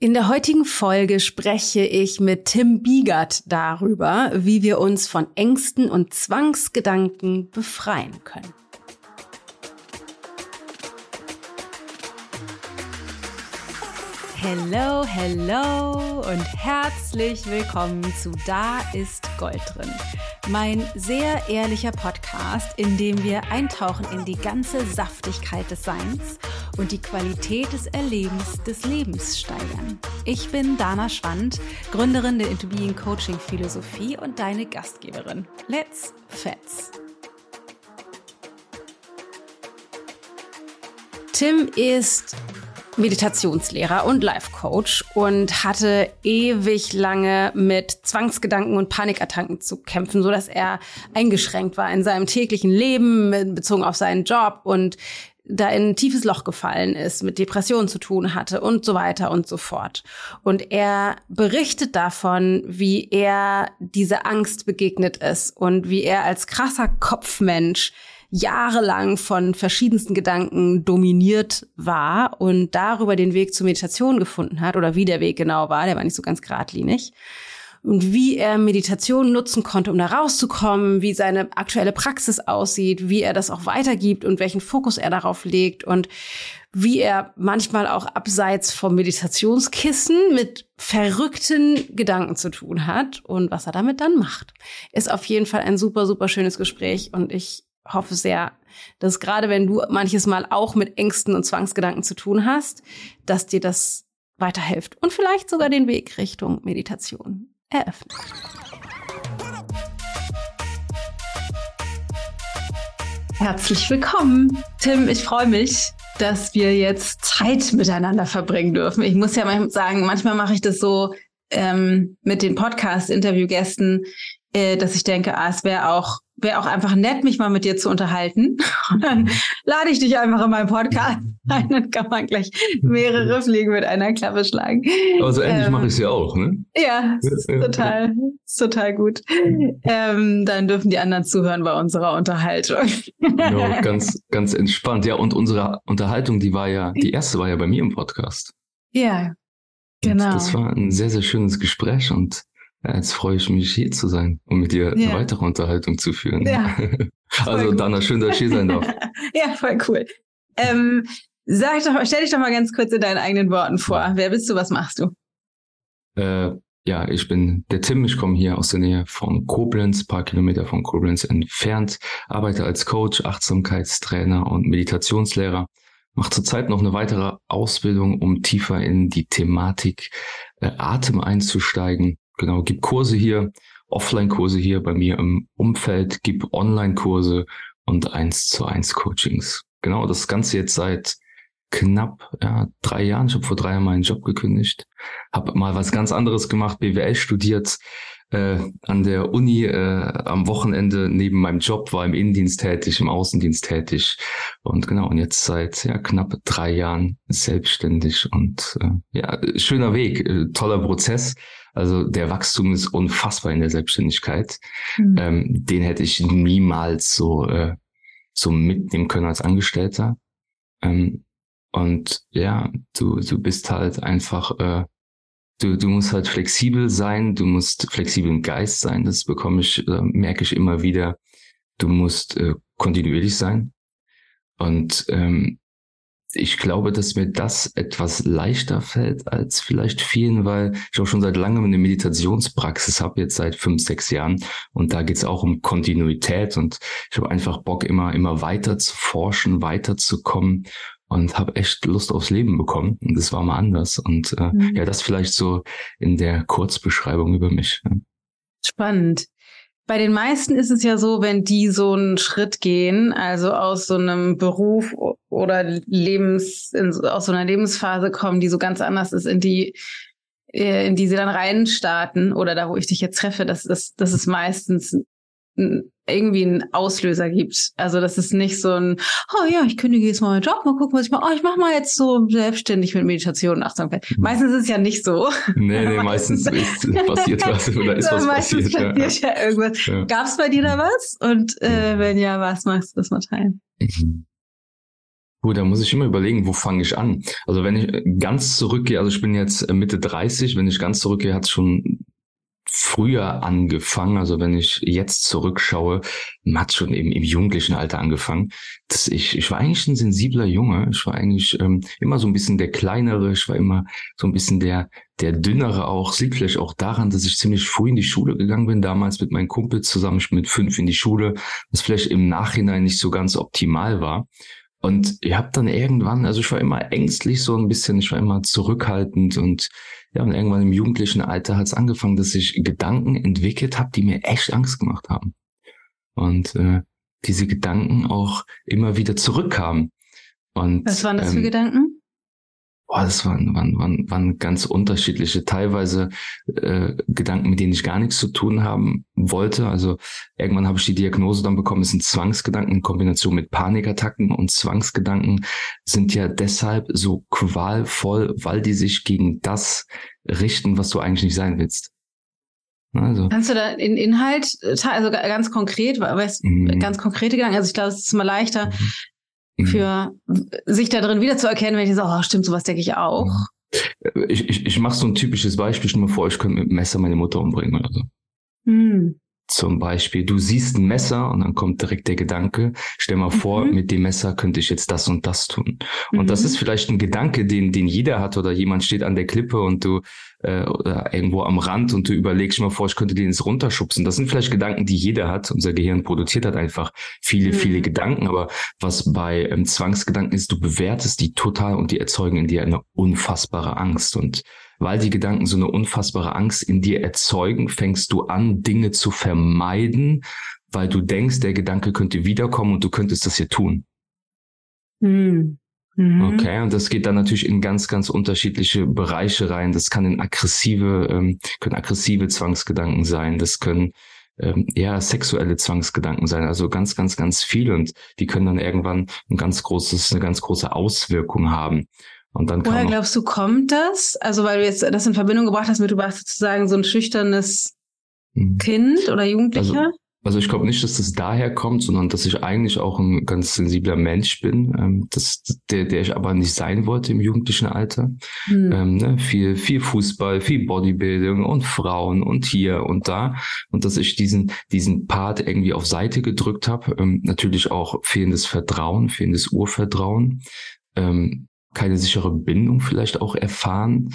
In der heutigen Folge spreche ich mit Tim Biegert darüber, wie wir uns von Ängsten und Zwangsgedanken befreien können. Hello, hello und herzlich willkommen zu Da ist Gold drin. Mein sehr ehrlicher Podcast, in dem wir eintauchen in die ganze Saftigkeit des Seins und die Qualität des Erlebens des Lebens steigern. Ich bin Dana Schwand, Gründerin der Into Being Coaching Philosophie und deine Gastgeberin. Let's Fets! Tim ist Meditationslehrer und Life Coach und hatte ewig lange mit Zwangsgedanken und Panikattacken zu kämpfen, so dass er eingeschränkt war in seinem täglichen Leben bezogen auf seinen Job und da in ein tiefes Loch gefallen ist, mit Depressionen zu tun hatte und so weiter und so fort. Und er berichtet davon, wie er diese Angst begegnet ist und wie er als krasser Kopfmensch jahrelang von verschiedensten Gedanken dominiert war und darüber den Weg zur Meditation gefunden hat oder wie der Weg genau war, der war nicht so ganz geradlinig und wie er Meditation nutzen konnte, um da rauszukommen, wie seine aktuelle Praxis aussieht, wie er das auch weitergibt und welchen Fokus er darauf legt und wie er manchmal auch abseits vom Meditationskissen mit verrückten Gedanken zu tun hat und was er damit dann macht. Ist auf jeden Fall ein super, super schönes Gespräch und ich hoffe sehr, dass gerade wenn du manches Mal auch mit Ängsten und Zwangsgedanken zu tun hast, dass dir das weiterhilft und vielleicht sogar den Weg Richtung Meditation eröffnet. Herzlich willkommen, Tim. Ich freue mich, dass wir jetzt Zeit miteinander verbringen dürfen. Ich muss ja manchmal sagen, manchmal mache ich das so ähm, mit den Podcast-Interviewgästen, äh, dass ich denke, ah, es wäre auch wäre auch einfach nett, mich mal mit dir zu unterhalten. Und dann lade ich dich einfach in meinen Podcast ein, dann kann man gleich mehrere Fliegen mit einer Klappe schlagen. Also endlich ähm, mache ich es ja auch, ne? Ja, ist total, ist total gut. Ähm, dann dürfen die anderen zuhören bei unserer Unterhaltung. Ja, ganz, ganz entspannt. Ja, und unsere Unterhaltung, die war ja, die erste war ja bei mir im Podcast. Ja, genau. Und das war ein sehr, sehr schönes Gespräch und jetzt freue ich mich, hier zu sein und mit dir ja. eine weitere Unterhaltung zu führen. Ja. also, cool. Dana, schön, dass ich hier sein darf. ja, voll cool. Ähm, sag doch, stell dich doch mal ganz kurz in deinen eigenen Worten vor. Wer bist du, was machst du? Äh, ja, ich bin der Tim, ich komme hier aus der Nähe von Koblenz, paar Kilometer von Koblenz entfernt, arbeite als Coach, Achtsamkeitstrainer und Meditationslehrer, mache zurzeit noch eine weitere Ausbildung, um tiefer in die Thematik äh, Atem einzusteigen genau, gib Kurse hier, Offline-Kurse hier bei mir im Umfeld, gib Online-Kurse und eins zu eins Coachings. Genau, das Ganze jetzt seit knapp ja, drei Jahren. Ich habe vor drei Jahren meinen Job gekündigt, habe mal was ganz anderes gemacht, BWL studiert, äh, an der Uni äh, am Wochenende neben meinem Job war im Innendienst tätig, im Außendienst tätig und genau und jetzt seit ja knapp drei Jahren selbstständig und äh, ja schöner Weg, äh, toller Prozess. Also der Wachstum ist unfassbar in der Selbstständigkeit. Mhm. Ähm, den hätte ich niemals so äh, so mitnehmen können als Angestellter. Ähm, und ja, du du bist halt einfach äh, du, du musst halt flexibel sein, du musst flexibel im Geist sein, das bekomme ich, äh, merke ich immer wieder. Du musst äh, kontinuierlich sein. Und ähm, ich glaube, dass mir das etwas leichter fällt als vielleicht vielen, weil ich auch schon seit langem eine Meditationspraxis habe, jetzt seit fünf, sechs Jahren. Und da geht es auch um Kontinuität und ich habe einfach Bock, immer, immer weiter zu forschen, weiterzukommen und habe echt Lust aufs Leben bekommen. Und das war mal anders. Und äh, mhm. ja, das vielleicht so in der Kurzbeschreibung über mich. Spannend. Bei den meisten ist es ja so, wenn die so einen Schritt gehen, also aus so einem Beruf oder Lebens, in, aus so einer Lebensphase kommen, die so ganz anders ist, in die, äh, in die sie dann reinstarten oder da, wo ich dich jetzt treffe, das ist, das ist meistens irgendwie einen Auslöser gibt. Also das ist nicht so ein, oh ja, ich kündige jetzt mal meinen Job, mal gucken, was ich mache. Oh, ich mache mal jetzt so selbstständig mit Meditation und Achtsamkeit. Mhm. Meistens ist es ja nicht so. Nee, nee, meistens ist passiert was oder ist was meistens passiert. passiert ja. ja irgendwas. Ja. Gab es bei dir da was? Und äh, wenn ja, was magst du das mal teilen? Mhm. Gut, da muss ich immer überlegen, wo fange ich an? Also wenn ich ganz zurückgehe, also ich bin jetzt Mitte 30, wenn ich ganz zurückgehe, hat es schon früher angefangen. Also wenn ich jetzt zurückschaue, hat schon eben im jugendlichen Alter angefangen. Dass ich, ich war eigentlich ein sensibler Junge. Ich war eigentlich ähm, immer so ein bisschen der kleinere. Ich war immer so ein bisschen der, der dünnere auch. Es liegt vielleicht auch daran, dass ich ziemlich früh in die Schule gegangen bin. Damals mit meinen Kumpels zusammen. Ich bin mit fünf in die Schule, was vielleicht im Nachhinein nicht so ganz optimal war. Und ich habe dann irgendwann, also ich war immer ängstlich so ein bisschen, ich war immer zurückhaltend und ja, und irgendwann im jugendlichen Alter hat es angefangen, dass ich Gedanken entwickelt habe, die mir echt Angst gemacht haben. Und äh, diese Gedanken auch immer wieder zurückkamen. Und, Was waren das ähm, für Gedanken? Boah, das waren, waren, waren, waren ganz unterschiedliche, teilweise äh, Gedanken, mit denen ich gar nichts zu tun haben wollte. Also irgendwann habe ich die Diagnose dann bekommen, es sind Zwangsgedanken in Kombination mit Panikattacken und Zwangsgedanken sind ja deshalb so qualvoll, weil die sich gegen das richten, was du eigentlich nicht sein willst. Also. Kannst du da in Inhalt, also ganz konkret, weißt, mhm. ganz konkrete Gedanken, also ich glaube, es ist immer leichter, mhm Mhm. für sich da drin wiederzuerkennen, wenn ich so, oh, stimmt, sowas denke ich auch. Ich, ich, ich mache so ein typisches Beispiel, stell mir vor, ich könnte mit dem Messer meine Mutter umbringen oder so. Mhm. Zum Beispiel, du siehst ein Messer und dann kommt direkt der Gedanke, stell mal vor, mhm. mit dem Messer könnte ich jetzt das und das tun. Und mhm. das ist vielleicht ein Gedanke, den, den jeder hat oder jemand steht an der Klippe und du äh, oder irgendwo am Rand und du überlegst mal vor, ich könnte den jetzt runterschubsen. Das sind vielleicht Gedanken, die jeder hat. Unser Gehirn produziert hat einfach viele, mhm. viele Gedanken. Aber was bei ähm, Zwangsgedanken ist, du bewertest die total und die erzeugen in dir eine unfassbare Angst. Und weil die Gedanken so eine unfassbare Angst in dir erzeugen, fängst du an, Dinge zu vermeiden, weil du denkst, der Gedanke könnte wiederkommen und du könntest das hier tun. Mhm. mhm. Okay, und das geht dann natürlich in ganz, ganz unterschiedliche Bereiche rein. Das kann in aggressive, ähm, können aggressive Zwangsgedanken sein. Das können ähm, eher sexuelle Zwangsgedanken sein. Also ganz, ganz, ganz viel und die können dann irgendwann ein ganz großes, eine ganz große Auswirkung haben. Und dann Woher glaubst du, kommt das? Also, weil du jetzt das in Verbindung gebracht hast mit, du warst sozusagen so ein schüchternes mhm. Kind oder Jugendlicher? Also, also ich glaube nicht, dass das daher kommt, sondern dass ich eigentlich auch ein ganz sensibler Mensch bin, ähm, das, der, der ich aber nicht sein wollte im jugendlichen Alter. Mhm. Ähm, ne? viel, viel Fußball, viel Bodybuilding und Frauen und hier und da. Und dass ich diesen, diesen Part irgendwie auf Seite gedrückt habe. Ähm, natürlich auch fehlendes Vertrauen, fehlendes Urvertrauen. Ähm, keine sichere Bindung vielleicht auch erfahren.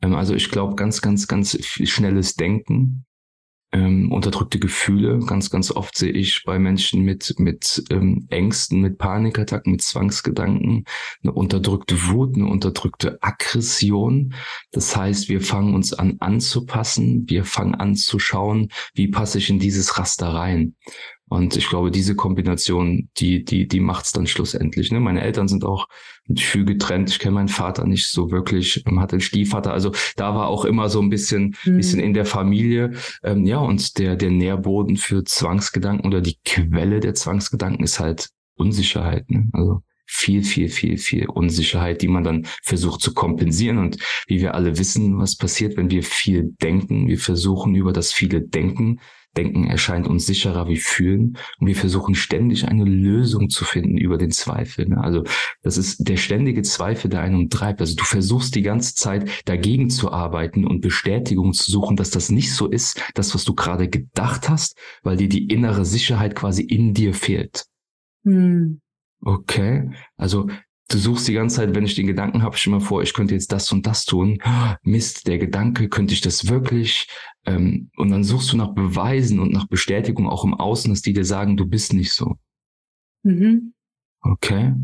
Ähm, also ich glaube, ganz, ganz, ganz schnelles Denken, ähm, unterdrückte Gefühle. Ganz, ganz oft sehe ich bei Menschen mit, mit ähm, Ängsten, mit Panikattacken, mit Zwangsgedanken eine unterdrückte Wut, eine unterdrückte Aggression. Das heißt, wir fangen uns an anzupassen, wir fangen an zu schauen, wie passe ich in dieses Raster rein. Und ich glaube, diese Kombination, die, die, die macht's dann schlussendlich. Ne? Meine Eltern sind auch viel getrennt. Ich kenne meinen Vater nicht so wirklich, ähm, hatte einen Stiefvater. Also da war auch immer so ein bisschen, mhm. bisschen in der Familie. Ähm, ja, und der, der Nährboden für Zwangsgedanken oder die Quelle der Zwangsgedanken ist halt Unsicherheit. Ne? Also viel, viel, viel, viel Unsicherheit, die man dann versucht zu kompensieren. Und wie wir alle wissen, was passiert, wenn wir viel denken. Wir versuchen über das viele Denken Denken erscheint uns sicherer wie Fühlen und wir versuchen ständig eine Lösung zu finden über den Zweifel. Ne? Also das ist der ständige Zweifel, der einen umtreibt. Also du versuchst die ganze Zeit dagegen zu arbeiten und Bestätigung zu suchen, dass das nicht so ist, das, was du gerade gedacht hast, weil dir die innere Sicherheit quasi in dir fehlt. Hm. Okay, also du suchst die ganze Zeit, wenn ich den Gedanken habe, stell mal vor, ich könnte jetzt das und das tun. Mist, der Gedanke, könnte ich das wirklich? Ähm, und dann suchst du nach Beweisen und nach Bestätigung auch im Außen, dass die dir sagen, du bist nicht so. Mhm. Okay.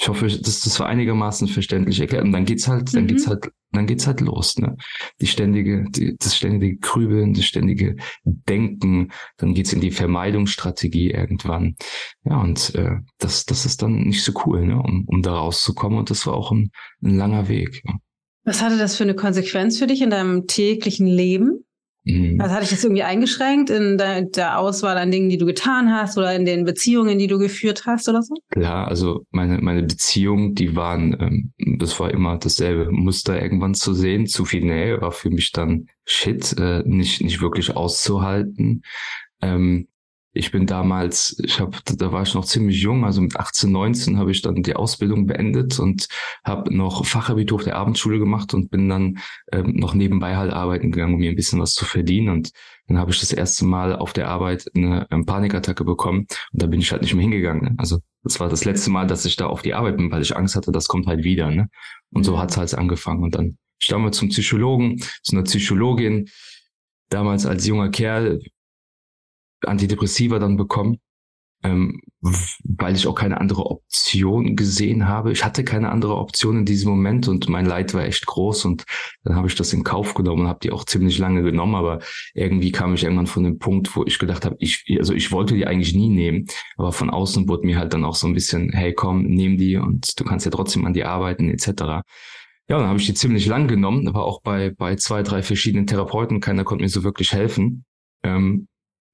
Ich hoffe, dass das war einigermaßen verständlich erklärt. Und dann geht's halt, dann mhm. geht's halt, dann geht's halt los, ne? Die ständige, die, das ständige Grübeln, das ständige Denken, dann geht's in die Vermeidungsstrategie irgendwann. Ja, und äh, das, das ist dann nicht so cool, ne? Um, um da rauszukommen. Und das war auch ein, ein langer Weg. Ja. Was hatte das für eine Konsequenz für dich in deinem täglichen Leben? Mhm. Also hat dich das irgendwie eingeschränkt in der, der, Auswahl an Dingen, die du getan hast oder in den Beziehungen, die du geführt hast oder so? Klar, also meine, meine Beziehungen, die waren, ähm, das war immer dasselbe Muster irgendwann zu sehen. Zu viel Nähe war für mich dann Shit, äh, nicht, nicht wirklich auszuhalten. Ähm, ich bin damals, ich habe, da war ich noch ziemlich jung, also mit 18, 19 habe ich dann die Ausbildung beendet und habe noch Fachabitur auf der Abendschule gemacht und bin dann ähm, noch nebenbei halt arbeiten gegangen, um mir ein bisschen was zu verdienen. Und dann habe ich das erste Mal auf der Arbeit eine, eine Panikattacke bekommen und da bin ich halt nicht mehr hingegangen. Ne? Also das war das letzte Mal, dass ich da auf die Arbeit bin, weil ich Angst hatte, das kommt halt wieder. Ne? Und so mhm. hat's halt angefangen. Und dann stammen wir zum Psychologen, zu einer Psychologin, damals als junger Kerl Antidepressiva dann bekommen, ähm, weil ich auch keine andere Option gesehen habe. Ich hatte keine andere Option in diesem Moment und mein Leid war echt groß und dann habe ich das in Kauf genommen und habe die auch ziemlich lange genommen, aber irgendwie kam ich irgendwann von dem Punkt, wo ich gedacht habe, ich also ich wollte die eigentlich nie nehmen, aber von außen wurde mir halt dann auch so ein bisschen, hey komm, nimm die und du kannst ja trotzdem an die arbeiten etc. Ja, dann habe ich die ziemlich lang genommen, aber auch bei, bei zwei, drei verschiedenen Therapeuten. Keiner konnte mir so wirklich helfen. Ähm,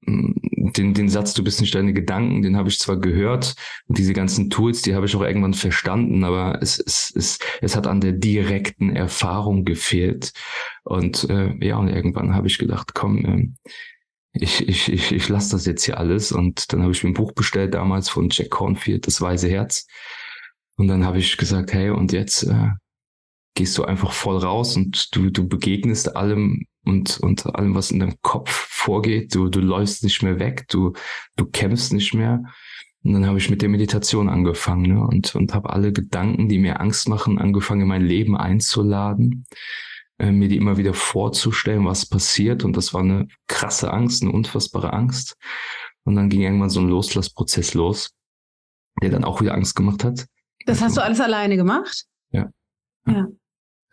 den, den Satz, du bist nicht deine Gedanken, den habe ich zwar gehört und diese ganzen Tools, die habe ich auch irgendwann verstanden, aber es, es, es, es hat an der direkten Erfahrung gefehlt. Und äh, ja, und irgendwann habe ich gedacht, komm, äh, ich, ich, ich, ich lasse das jetzt hier alles. Und dann habe ich mir ein Buch bestellt damals von Jack Cornfield, Das Weise Herz. Und dann habe ich gesagt, hey, und jetzt äh, gehst du einfach voll raus und du, du begegnest allem und, und allem, was in deinem Kopf vorgeht. Du, du läufst nicht mehr weg, du, du kämpfst nicht mehr. Und dann habe ich mit der Meditation angefangen ne? und, und habe alle Gedanken, die mir Angst machen, angefangen in mein Leben einzuladen, äh, mir die immer wieder vorzustellen, was passiert. Und das war eine krasse Angst, eine unfassbare Angst. Und dann ging irgendwann so ein Loslassprozess los, der dann auch wieder Angst gemacht hat. Das hast du alles alleine gemacht? Ja. Ja.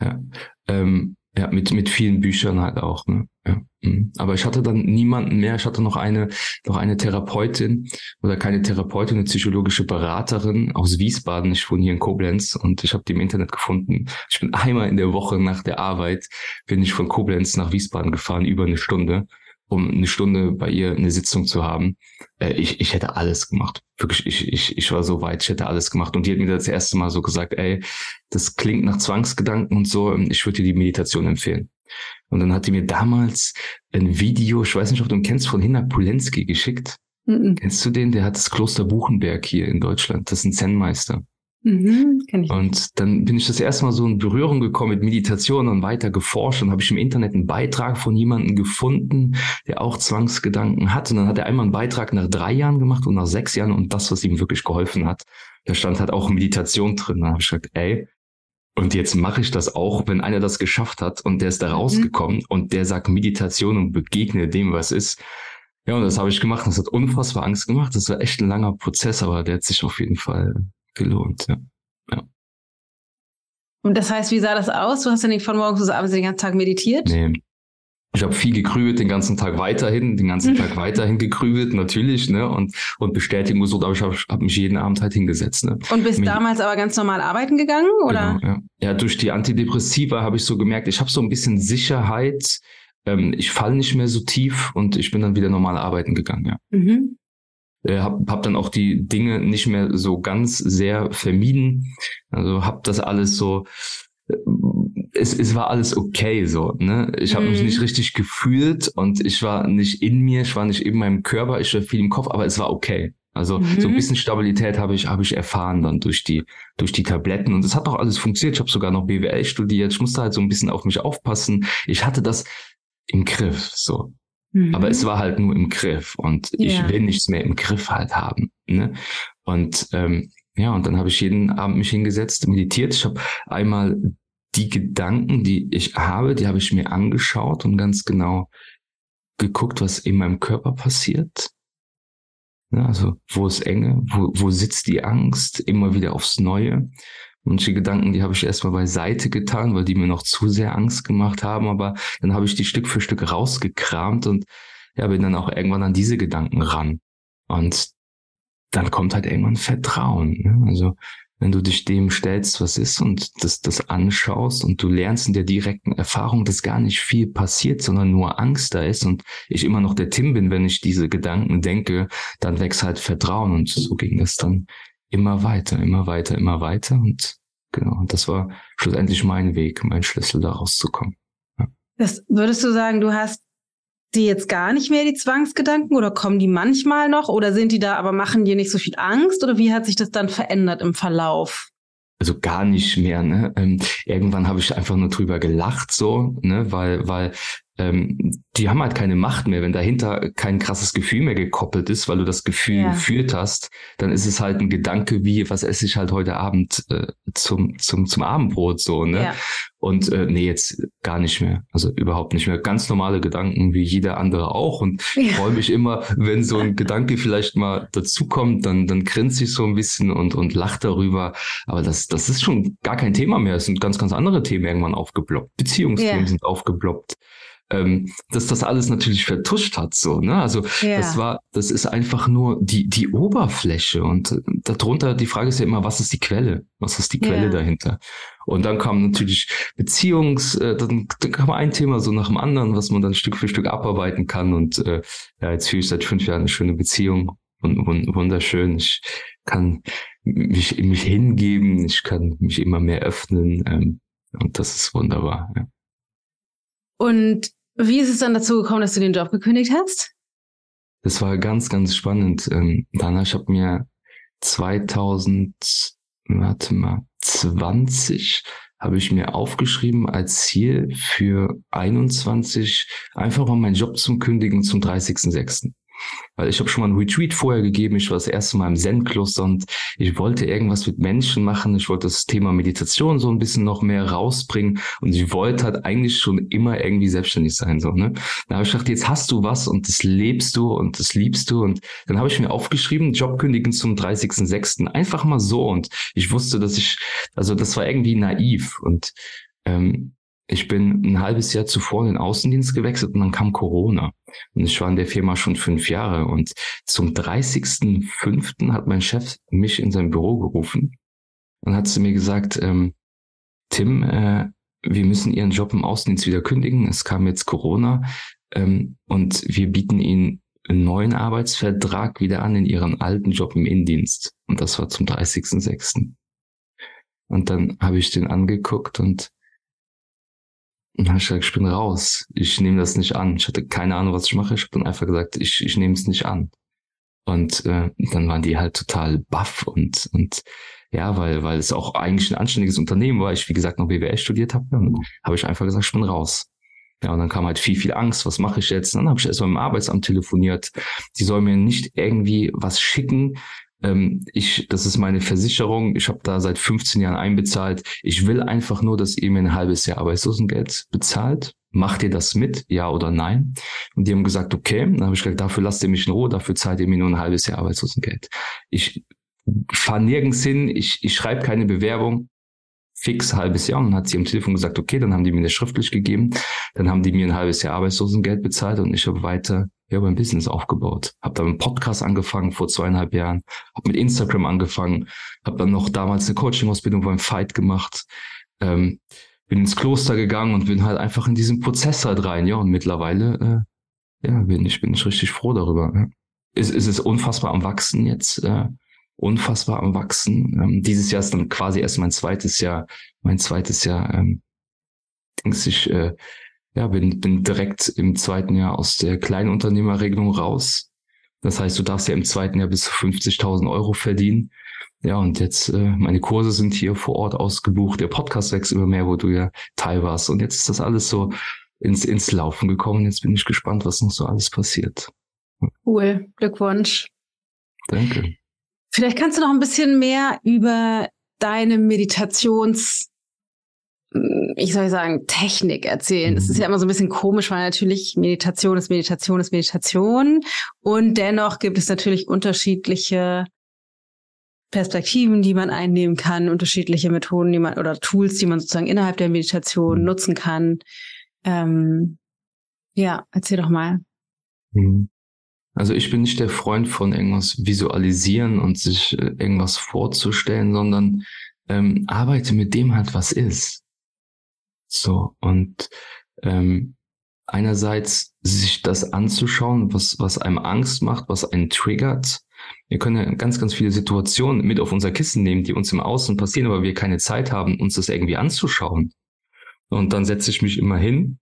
Ja, ähm, ja mit, mit vielen Büchern halt auch. Ne? Ja. Mhm. Aber ich hatte dann niemanden mehr. Ich hatte noch eine, noch eine Therapeutin oder keine Therapeutin, eine psychologische Beraterin aus Wiesbaden. Ich wohne hier in Koblenz und ich habe die im Internet gefunden. Ich bin einmal in der Woche nach der Arbeit, bin ich von Koblenz nach Wiesbaden gefahren, über eine Stunde um eine Stunde bei ihr eine Sitzung zu haben. Äh, ich, ich hätte alles gemacht. Wirklich, ich, ich, ich war so weit, ich hätte alles gemacht. Und die hat mir das erste Mal so gesagt, ey, das klingt nach Zwangsgedanken und so, ich würde dir die Meditation empfehlen. Und dann hat die mir damals ein Video, ich weiß nicht, ob du ihn kennst, von Hina Polenski geschickt. Mm -mm. Kennst du den? Der hat das Kloster Buchenberg hier in Deutschland. Das ist ein Zen-Meister. Mhm. Und dann bin ich das erste Mal so in Berührung gekommen mit Meditation und weiter geforscht und habe ich im Internet einen Beitrag von jemandem gefunden, der auch Zwangsgedanken hat. Und dann hat er einmal einen Beitrag nach drei Jahren gemacht und nach sechs Jahren und das, was ihm wirklich geholfen hat. Da stand halt auch Meditation drin. Da habe ich gesagt, ey, und jetzt mache ich das auch, wenn einer das geschafft hat und der ist da mhm. rausgekommen mhm. und der sagt Meditation und begegne dem, was ist. Ja, und das habe ich gemacht. Das hat unfassbar Angst gemacht. Das war echt ein langer Prozess, aber der hat sich auf jeden Fall gelohnt. Ja. ja. Und das heißt, wie sah das aus? Du hast ja nicht von morgens bis abends den ganzen Tag meditiert? Nee. Ich habe viel gegrübelt, den ganzen Tag weiterhin, den ganzen Tag weiterhin gegrübelt, natürlich, ne? Und, und Bestätigung gesucht, aber ich habe hab mich jeden Abend halt hingesetzt. Ne? Und bist Mich, damals aber ganz normal arbeiten gegangen, oder? Genau, ja. ja, durch die Antidepressiva habe ich so gemerkt, ich habe so ein bisschen Sicherheit, ähm, ich falle nicht mehr so tief und ich bin dann wieder normal arbeiten gegangen, ja. Mhm äh, habe hab dann auch die Dinge nicht mehr so ganz sehr vermieden. Also habe das alles so äh, es, es war alles okay so, ne? Ich habe mhm. mich nicht richtig gefühlt und ich war nicht in mir, ich war nicht in meinem Körper, ich war viel im Kopf, aber es war okay. Also mhm. so ein mhm. bisschen Stabilität habe ich habe ich erfahren dann durch die durch die Tabletten und es hat auch alles funktioniert. Ich habe sogar noch BWL studiert. Ich musste halt so ein bisschen auf mich aufpassen. Ich hatte das im Griff so. Mhm. Aber es war halt nur im Griff und ja. ich will nichts mehr im Griff halt haben. Ne? Und ähm, ja, und dann habe ich jeden Abend mich hingesetzt, meditiert. Ich habe einmal die Gedanken, die ich habe, die habe ich mir angeschaut und ganz genau geguckt, was in meinem Körper passiert. Ja, also wo ist Enge, wo, wo sitzt die Angst, immer wieder aufs Neue. Manche Gedanken, die habe ich erstmal beiseite getan, weil die mir noch zu sehr Angst gemacht haben, aber dann habe ich die Stück für Stück rausgekramt und ja, bin dann auch irgendwann an diese Gedanken ran. Und dann kommt halt irgendwann Vertrauen. Ne? Also wenn du dich dem stellst, was ist und das, das anschaust und du lernst in der direkten Erfahrung, dass gar nicht viel passiert, sondern nur Angst da ist und ich immer noch der Tim bin, wenn ich diese Gedanken denke, dann wächst halt Vertrauen und so ging das dann immer weiter, immer weiter, immer weiter und genau, und das war schlussendlich mein Weg, mein Schlüssel da rauszukommen. Ja. Das würdest du sagen, du hast die jetzt gar nicht mehr, die Zwangsgedanken, oder kommen die manchmal noch? Oder sind die da, aber machen dir nicht so viel Angst? Oder wie hat sich das dann verändert im Verlauf? also gar nicht mehr. Ne? Ähm, irgendwann habe ich einfach nur drüber gelacht, so, ne, weil, weil ähm, die haben halt keine Macht mehr. Wenn dahinter kein krasses Gefühl mehr gekoppelt ist, weil du das Gefühl ja. geführt hast, dann ist es halt ein Gedanke wie, was esse ich halt heute Abend äh, zum, zum, zum Abendbrot so, ne? Ja. Und äh, nee, jetzt gar nicht mehr. Also überhaupt nicht mehr. Ganz normale Gedanken wie jeder andere auch. Und ja. ich freue mich immer, wenn so ein Gedanke vielleicht mal dazukommt, dann, dann grinse ich so ein bisschen und, und lache darüber. Aber das, das ist schon gar kein Thema mehr. Es sind ganz, ganz andere Themen irgendwann aufgebloppt. Beziehungsthemen yeah. sind aufgebloppt ähm, dass das alles natürlich vertuscht hat, so, ne? Also ja. das war, das ist einfach nur die, die Oberfläche und äh, darunter, die Frage ist ja immer, was ist die Quelle? Was ist die Quelle ja. dahinter? Und dann kam natürlich Beziehungs, äh, dann, dann kam ein Thema so nach dem anderen, was man dann Stück für Stück abarbeiten kann. Und äh, ja, jetzt fühle ich seit fünf Jahren eine schöne Beziehung und, und wunderschön. Ich kann mich, mich hingeben, ich kann mich immer mehr öffnen. Ähm, und das ist wunderbar. Ja. Und wie ist es dann dazu gekommen, dass du den Job gekündigt hast? Das war ganz, ganz spannend. Ähm, Dana, ich habe mir 2000, warte mal, 20 habe ich mir aufgeschrieben als Ziel für 21 einfach mal meinen Job zum Kündigen zum 30.06. Weil ich habe schon mal ein Retreat vorher gegeben. Ich war das erste Mal im Zen-Kloster und ich wollte irgendwas mit Menschen machen. Ich wollte das Thema Meditation so ein bisschen noch mehr rausbringen. Und ich wollte halt eigentlich schon immer irgendwie selbstständig sein. So, ne? Da habe ich gedacht, jetzt hast du was und das lebst du und das liebst du. Und dann habe ich mir aufgeschrieben, Job kündigen zum 30.06. Einfach mal so. Und ich wusste, dass ich, also das war irgendwie naiv. Und ähm, ich bin ein halbes Jahr zuvor in den Außendienst gewechselt und dann kam Corona. Und ich war in der Firma schon fünf Jahre. Und zum 30.05. hat mein Chef mich in sein Büro gerufen und hat zu mir gesagt, ähm, Tim, äh, wir müssen Ihren Job im Außendienst wieder kündigen. Es kam jetzt Corona ähm, und wir bieten Ihnen einen neuen Arbeitsvertrag wieder an in Ihren alten Job im Innendienst. Und das war zum 30.06. Und dann habe ich den angeguckt und und dann habe ich gesagt, ich bin raus. Ich nehme das nicht an. Ich hatte keine Ahnung, was ich mache. Ich habe dann einfach gesagt, ich, ich nehme es nicht an. Und äh, dann waren die halt total baff und, und ja, weil, weil es auch eigentlich ein anständiges Unternehmen war. Ich, wie gesagt, noch BWL studiert habe. Dann habe ich einfach gesagt, ich bin raus. Ja, und dann kam halt viel, viel Angst. Was mache ich jetzt? Und dann habe ich erstmal im Arbeitsamt telefoniert. Die sollen mir nicht irgendwie was schicken, ähm, ich, das ist meine Versicherung, ich habe da seit 15 Jahren einbezahlt. Ich will einfach nur, dass ihr mir ein halbes Jahr Arbeitslosengeld bezahlt. Macht ihr das mit, ja oder nein? Und die haben gesagt, okay. Dann habe ich gesagt, dafür lasst ihr mich in Ruhe, dafür zahlt ihr mir nur ein halbes Jahr Arbeitslosengeld. Ich fahre nirgends hin, ich, ich schreibe keine Bewerbung, fix halbes Jahr. Und dann hat sie am Telefon gesagt, okay, dann haben die mir das schriftlich gegeben. Dann haben die mir ein halbes Jahr Arbeitslosengeld bezahlt und ich habe weiter ja, mein Business aufgebaut. Habe dann einen Podcast angefangen vor zweieinhalb Jahren, habe mit Instagram angefangen, habe dann noch damals eine Coaching-Ausbildung beim Fight gemacht, ähm, bin ins Kloster gegangen und bin halt einfach in diesen Prozess halt rein. Ja, und mittlerweile, äh, ja, bin ich, bin ich richtig froh darüber. Ja. Es, es ist unfassbar am Wachsen jetzt, äh, unfassbar am Wachsen. Ähm, dieses Jahr ist dann quasi erst mein zweites Jahr, mein zweites Jahr, ähm, denkst ich, äh, ja, bin, bin direkt im zweiten Jahr aus der Kleinunternehmerregelung raus. Das heißt, du darfst ja im zweiten Jahr bis zu 50.000 Euro verdienen. Ja, und jetzt, äh, meine Kurse sind hier vor Ort ausgebucht. Der Podcast wächst immer mehr, wo du ja Teil warst. Und jetzt ist das alles so ins, ins Laufen gekommen. Jetzt bin ich gespannt, was noch so alles passiert. Cool. Glückwunsch. Danke. Vielleicht kannst du noch ein bisschen mehr über deine Meditations ich soll sagen, Technik erzählen. Es ist ja mhm. immer so ein bisschen komisch, weil natürlich Meditation ist Meditation ist Meditation. Und dennoch gibt es natürlich unterschiedliche Perspektiven, die man einnehmen kann, unterschiedliche Methoden, die man oder Tools, die man sozusagen innerhalb der Meditation mhm. nutzen kann. Ähm, ja, erzähl doch mal. Mhm. Also ich bin nicht der Freund von irgendwas visualisieren und sich äh, irgendwas vorzustellen, sondern ähm, arbeite mit dem halt, was ist. So, und ähm, einerseits sich das anzuschauen, was, was einem Angst macht, was einen triggert. Wir können ja ganz, ganz viele Situationen mit auf unser Kissen nehmen, die uns im Außen passieren, aber wir keine Zeit haben, uns das irgendwie anzuschauen. Und dann setze ich mich immer hin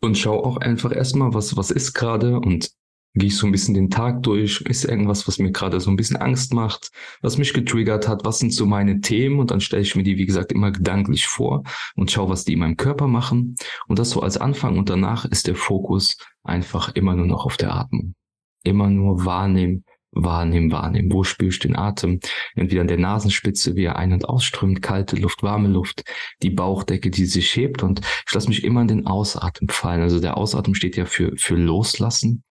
und schau auch einfach erstmal, was, was ist gerade und gehe ich so ein bisschen den Tag durch, ist irgendwas, was mir gerade so ein bisschen Angst macht, was mich getriggert hat, was sind so meine Themen und dann stelle ich mir die, wie gesagt, immer gedanklich vor und schaue, was die in meinem Körper machen und das so als Anfang und danach ist der Fokus einfach immer nur noch auf der Atmung. Immer nur wahrnehmen, wahrnehmen, wahrnehmen. Wo spüre ich den Atem? Entweder an der Nasenspitze, wie er ein- und ausströmt, kalte Luft, warme Luft, die Bauchdecke, die sich hebt und ich lasse mich immer in den Ausatmen fallen. Also der Ausatmen steht ja für, für loslassen.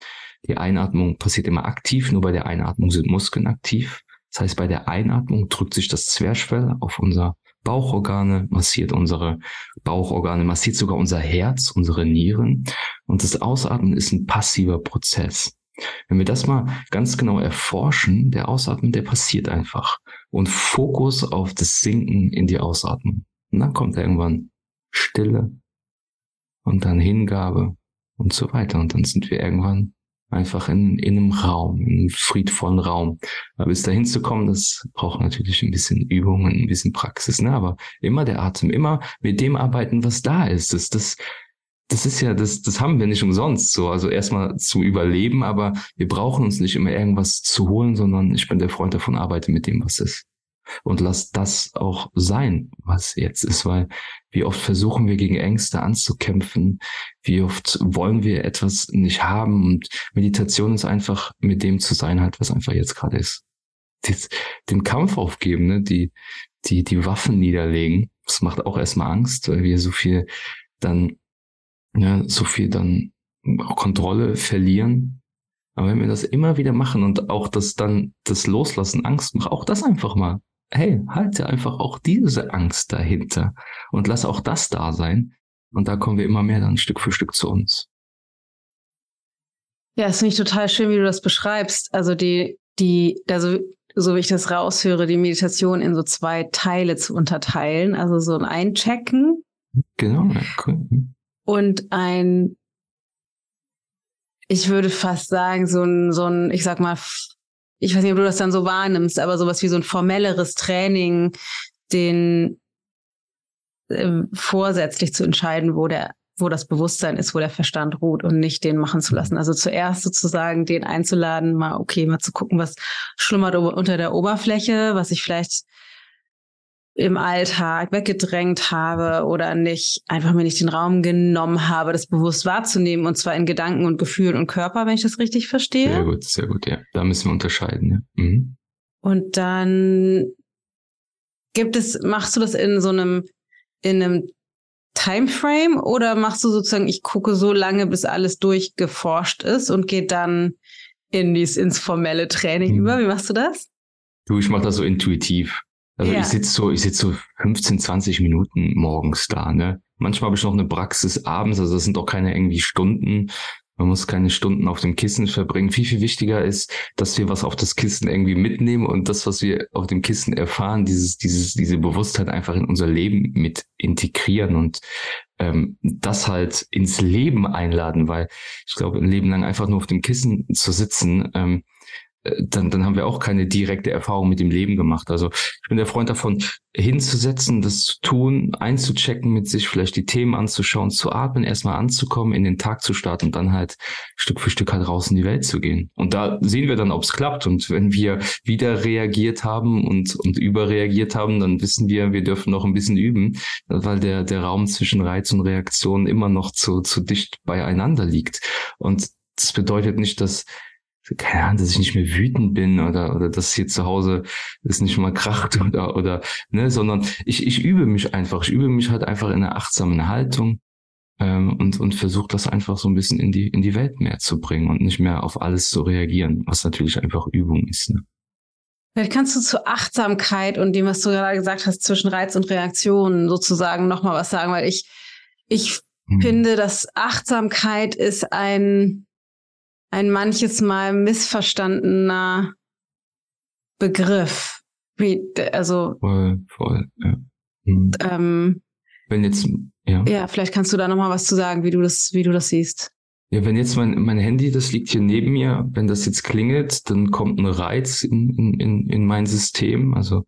Die Einatmung passiert immer aktiv, nur bei der Einatmung sind Muskeln aktiv. Das heißt, bei der Einatmung drückt sich das Zwerchfell auf unser Bauchorgane, massiert unsere Bauchorgane, massiert sogar unser Herz, unsere Nieren. Und das Ausatmen ist ein passiver Prozess. Wenn wir das mal ganz genau erforschen, der Ausatmen, der passiert einfach. Und Fokus auf das Sinken in die Ausatmung. Und dann kommt irgendwann Stille und dann Hingabe und so weiter. Und dann sind wir irgendwann einfach in, in einem Raum, in einem friedvollen Raum. Aber bis dahin zu kommen, das braucht natürlich ein bisschen Übung und ein bisschen Praxis. Ne? Aber immer der Atem, immer mit dem arbeiten, was da ist. Das, das, das ist ja, das, das haben wir nicht umsonst so. Also erstmal zum Überleben, aber wir brauchen uns nicht immer irgendwas zu holen, sondern ich bin der Freund davon, arbeite mit dem, was ist. Und lass das auch sein, was jetzt ist, weil wie oft versuchen wir gegen Ängste anzukämpfen, wie oft wollen wir etwas nicht haben und Meditation ist einfach mit dem zu sein halt, was einfach jetzt gerade ist. Das, den Kampf aufgeben, ne? die, die, die Waffen niederlegen, das macht auch erstmal Angst, weil wir so viel dann ja, so viel dann Kontrolle verlieren. Aber wenn wir das immer wieder machen und auch das dann, das Loslassen Angst macht, auch das einfach mal. Hey, halte einfach auch diese Angst dahinter und lass auch das da sein. Und da kommen wir immer mehr dann Stück für Stück zu uns. Ja, es finde ich total schön, wie du das beschreibst. Also die, die, also so wie ich das raushöre, die Meditation in so zwei Teile zu unterteilen. Also so ein Einchecken. Genau, ja, cool. Und ein, ich würde fast sagen, so ein, so ein, ich sag mal, ich weiß nicht, ob du das dann so wahrnimmst, aber sowas wie so ein formelleres Training, den äh, vorsätzlich zu entscheiden, wo der, wo das Bewusstsein ist, wo der Verstand ruht und nicht den machen zu lassen. Also zuerst sozusagen den einzuladen, mal okay, mal zu gucken, was schlummert unter der Oberfläche, was ich vielleicht im Alltag weggedrängt habe oder nicht, einfach mir nicht den Raum genommen habe, das bewusst wahrzunehmen und zwar in Gedanken und Gefühlen und Körper, wenn ich das richtig verstehe. Sehr gut, sehr gut, ja. Da müssen wir unterscheiden, ja. Mhm. Und dann gibt es, machst du das in so einem, in einem Timeframe oder machst du sozusagen, ich gucke so lange, bis alles durchgeforscht ist und gehe dann in dies, ins formelle Training mhm. über? Wie machst du das? Du, ich mache das so intuitiv. Also ja. ich sitze so, ich sitze so 15, 20 Minuten morgens da, ne? Manchmal habe ich noch eine Praxis abends, also das sind doch keine irgendwie Stunden. Man muss keine Stunden auf dem Kissen verbringen. Viel, viel wichtiger ist, dass wir was auf das Kissen irgendwie mitnehmen und das, was wir auf dem Kissen erfahren, dieses, dieses, diese Bewusstheit einfach in unser Leben mit integrieren und ähm, das halt ins Leben einladen, weil ich glaube, ein Leben lang einfach nur auf dem Kissen zu sitzen, ähm, dann, dann haben wir auch keine direkte Erfahrung mit dem Leben gemacht. Also ich bin der Freund davon, hinzusetzen, das zu tun, einzuchecken mit sich, vielleicht die Themen anzuschauen, zu atmen, erstmal anzukommen, in den Tag zu starten und dann halt Stück für Stück halt raus in die Welt zu gehen. Und da sehen wir dann, ob es klappt. Und wenn wir wieder reagiert haben und, und überreagiert haben, dann wissen wir, wir dürfen noch ein bisschen üben, weil der, der Raum zwischen Reiz und Reaktion immer noch zu, zu dicht beieinander liegt. Und das bedeutet nicht, dass keine Ahnung, dass ich nicht mehr wütend bin oder, oder dass hier zu Hause es nicht mal kracht oder, oder, ne, sondern ich, ich übe mich einfach. Ich übe mich halt einfach in einer achtsamen Haltung ähm, und, und versuche das einfach so ein bisschen in die, in die Welt mehr zu bringen und nicht mehr auf alles zu reagieren, was natürlich einfach Übung ist. Ne? Vielleicht kannst du zur Achtsamkeit und dem, was du gerade gesagt hast, zwischen Reiz und Reaktion sozusagen nochmal was sagen, weil ich, ich hm. finde, dass Achtsamkeit ist ein, ein manches Mal missverstandener Begriff. Wie, also voll, voll, ja. Mhm. Ähm, wenn jetzt, ja. Ja, vielleicht kannst du da nochmal was zu sagen, wie du das, wie du das siehst. Ja, wenn jetzt mein, mein Handy, das liegt hier neben mir, wenn das jetzt klingelt, dann kommt ein Reiz in, in, in mein System, also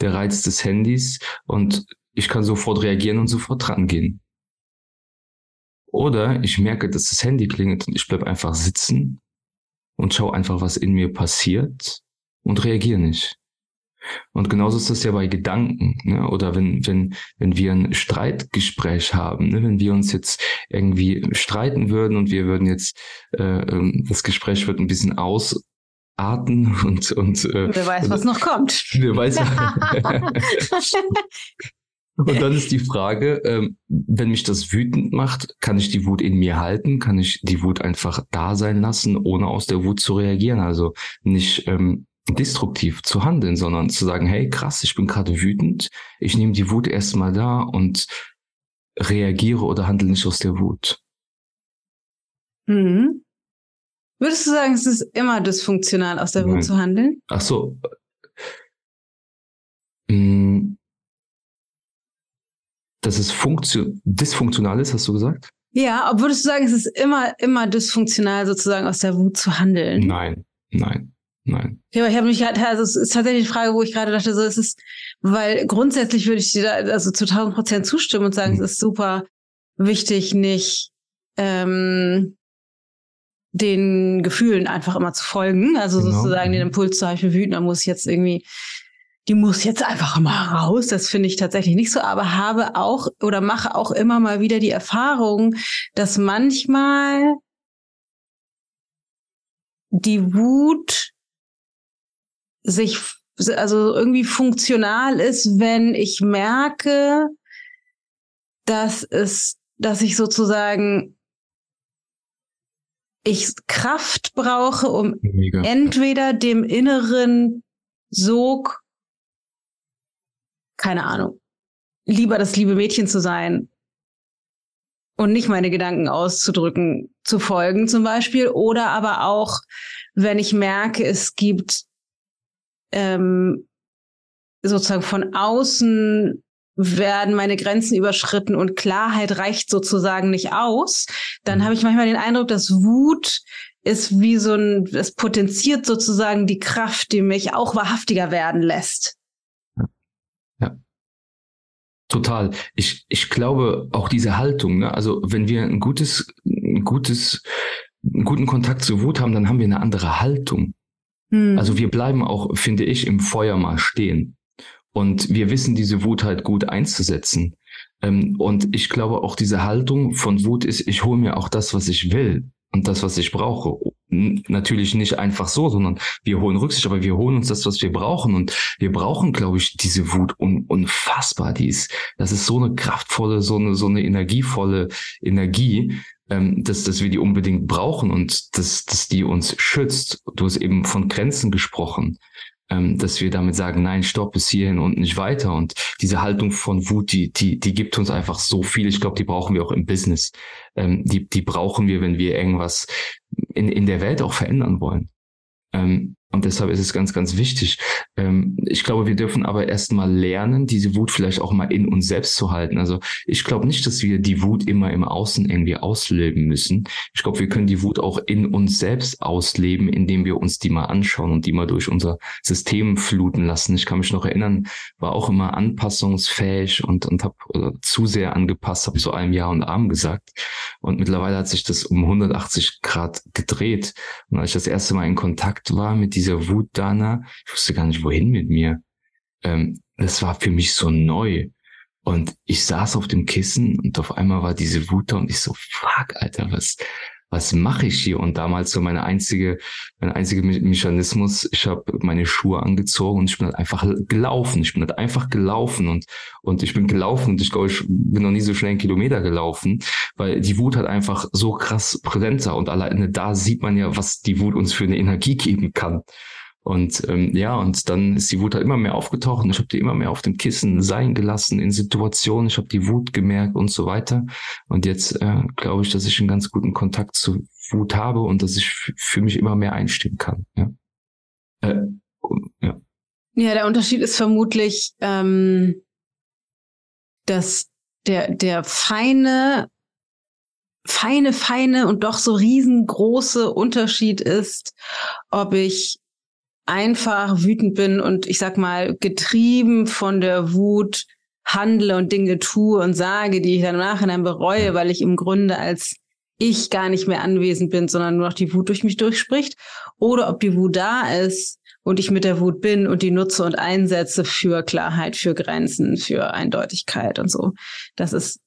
der Reiz des Handys und ich kann sofort reagieren und sofort rangehen. Oder ich merke, dass das Handy klingelt und ich bleib einfach sitzen und schaue einfach, was in mir passiert und reagiere nicht. Und genauso ist das ja bei Gedanken, ne? oder wenn, wenn, wenn wir ein Streitgespräch haben, ne? wenn wir uns jetzt irgendwie streiten würden und wir würden jetzt, äh, ähm, das Gespräch wird ein bisschen ausarten und, und äh, wer weiß, was noch kommt. Wer weiß. und dann ist die Frage, ähm, wenn mich das wütend macht, kann ich die Wut in mir halten? Kann ich die Wut einfach da sein lassen, ohne aus der Wut zu reagieren? Also nicht ähm, destruktiv zu handeln, sondern zu sagen, hey, krass, ich bin gerade wütend, ich nehme die Wut erstmal da und reagiere oder handle nicht aus der Wut. Mhm. Würdest du sagen, es ist immer dysfunktional, aus der Nein. Wut zu handeln? Ach so. Hm. Dass es funktion dysfunktional ist, hast du gesagt? Ja, aber würdest du sagen, es ist immer, immer dysfunktional, sozusagen aus der Wut zu handeln? Nein, nein. Nein. Ja, ich habe mich gerade, also es ist tatsächlich die Frage, wo ich gerade dachte, so es ist, weil grundsätzlich würde ich dir da also zu 1000 Prozent zustimmen und sagen, mhm. es ist super wichtig, nicht ähm, den Gefühlen einfach immer zu folgen. Also genau. sozusagen den mhm. Impuls zu haben, ich bin wütend, dann muss ich jetzt irgendwie, die muss jetzt einfach immer raus. Das finde ich tatsächlich nicht so, aber habe auch oder mache auch immer mal wieder die Erfahrung, dass manchmal die Wut sich, also irgendwie funktional ist, wenn ich merke, dass es, dass ich sozusagen ich Kraft brauche, um Mega. entweder dem inneren Sog, keine Ahnung, lieber das liebe Mädchen zu sein und nicht meine Gedanken auszudrücken, zu folgen zum Beispiel, oder aber auch, wenn ich merke, es gibt ähm, sozusagen von außen werden meine Grenzen überschritten und Klarheit reicht sozusagen nicht aus, dann mhm. habe ich manchmal den Eindruck, dass Wut ist wie so ein, es potenziert sozusagen die Kraft, die mich auch wahrhaftiger werden lässt. Total. Ich, ich glaube auch diese Haltung, ne? also wenn wir ein gutes, ein gutes, einen guten Kontakt zur Wut haben, dann haben wir eine andere Haltung. Hm. Also wir bleiben auch, finde ich, im Feuer mal stehen. Und wir wissen diese Wut halt gut einzusetzen. Ähm, und ich glaube auch diese Haltung von Wut ist, ich hole mir auch das, was ich will und das, was ich brauche. Natürlich nicht einfach so, sondern wir holen Rücksicht, aber wir holen uns das, was wir brauchen. Und wir brauchen, glaube ich, diese Wut un unfassbar. Die ist, das ist so eine kraftvolle, so eine, so eine energievolle Energie, ähm, dass, dass wir die unbedingt brauchen und dass, dass die uns schützt. Du hast eben von Grenzen gesprochen, ähm, dass wir damit sagen, nein, stopp bis hierhin und nicht weiter. Und diese Haltung von Wut, die, die, die gibt uns einfach so viel. Ich glaube, die brauchen wir auch im Business. Ähm, die, die brauchen wir, wenn wir irgendwas in, in der Welt auch verändern wollen. Ähm, und deshalb ist es ganz, ganz wichtig. Ähm, ich glaube, wir dürfen aber erst mal lernen, diese Wut vielleicht auch mal in uns selbst zu halten. Also ich glaube nicht, dass wir die Wut immer im Außen irgendwie ausleben müssen. Ich glaube, wir können die Wut auch in uns selbst ausleben, indem wir uns die mal anschauen und die mal durch unser System fluten lassen. Ich kann mich noch erinnern, war auch immer anpassungsfähig und, und habe äh, zu sehr angepasst, habe so einem Jahr und Arm gesagt. Und mittlerweile hat sich das um 180 Grad gedreht. Und als ich das erste Mal in Kontakt war mit dieser Wut Dana, ich wusste gar nicht, wohin mit mir. Ähm, das war für mich so neu. Und ich saß auf dem Kissen und auf einmal war diese Wut da und ich so, fuck, Alter, was, was mache ich hier? Und damals so meine einzige, mein einziger Mechanismus, ich habe meine Schuhe angezogen und ich bin halt einfach gelaufen. Ich bin halt einfach gelaufen und, und ich bin gelaufen und ich glaube, ich bin noch nie so schnell einen Kilometer gelaufen, weil die Wut halt einfach so krass präsenter und alleine da sieht man ja, was die Wut uns für eine Energie geben kann. Und ähm, ja, und dann ist die Wut halt immer mehr aufgetaucht ich habe die immer mehr auf dem Kissen sein gelassen in Situationen. Ich habe die Wut gemerkt und so weiter. Und jetzt äh, glaube ich, dass ich einen ganz guten Kontakt zu Wut habe und dass ich für mich immer mehr einstehen kann. Ja. Äh, ja. ja, der Unterschied ist vermutlich, ähm, dass der, der feine feine, feine und doch so riesengroße Unterschied ist, ob ich einfach wütend bin und ich sag mal getrieben von der Wut handle und Dinge tue und sage, die ich dann im Nachhinein bereue, weil ich im Grunde als ich gar nicht mehr anwesend bin, sondern nur noch die Wut durch mich durchspricht. Oder ob die Wut da ist und ich mit der Wut bin und die nutze und einsetze für Klarheit, für Grenzen, für Eindeutigkeit und so. Das ist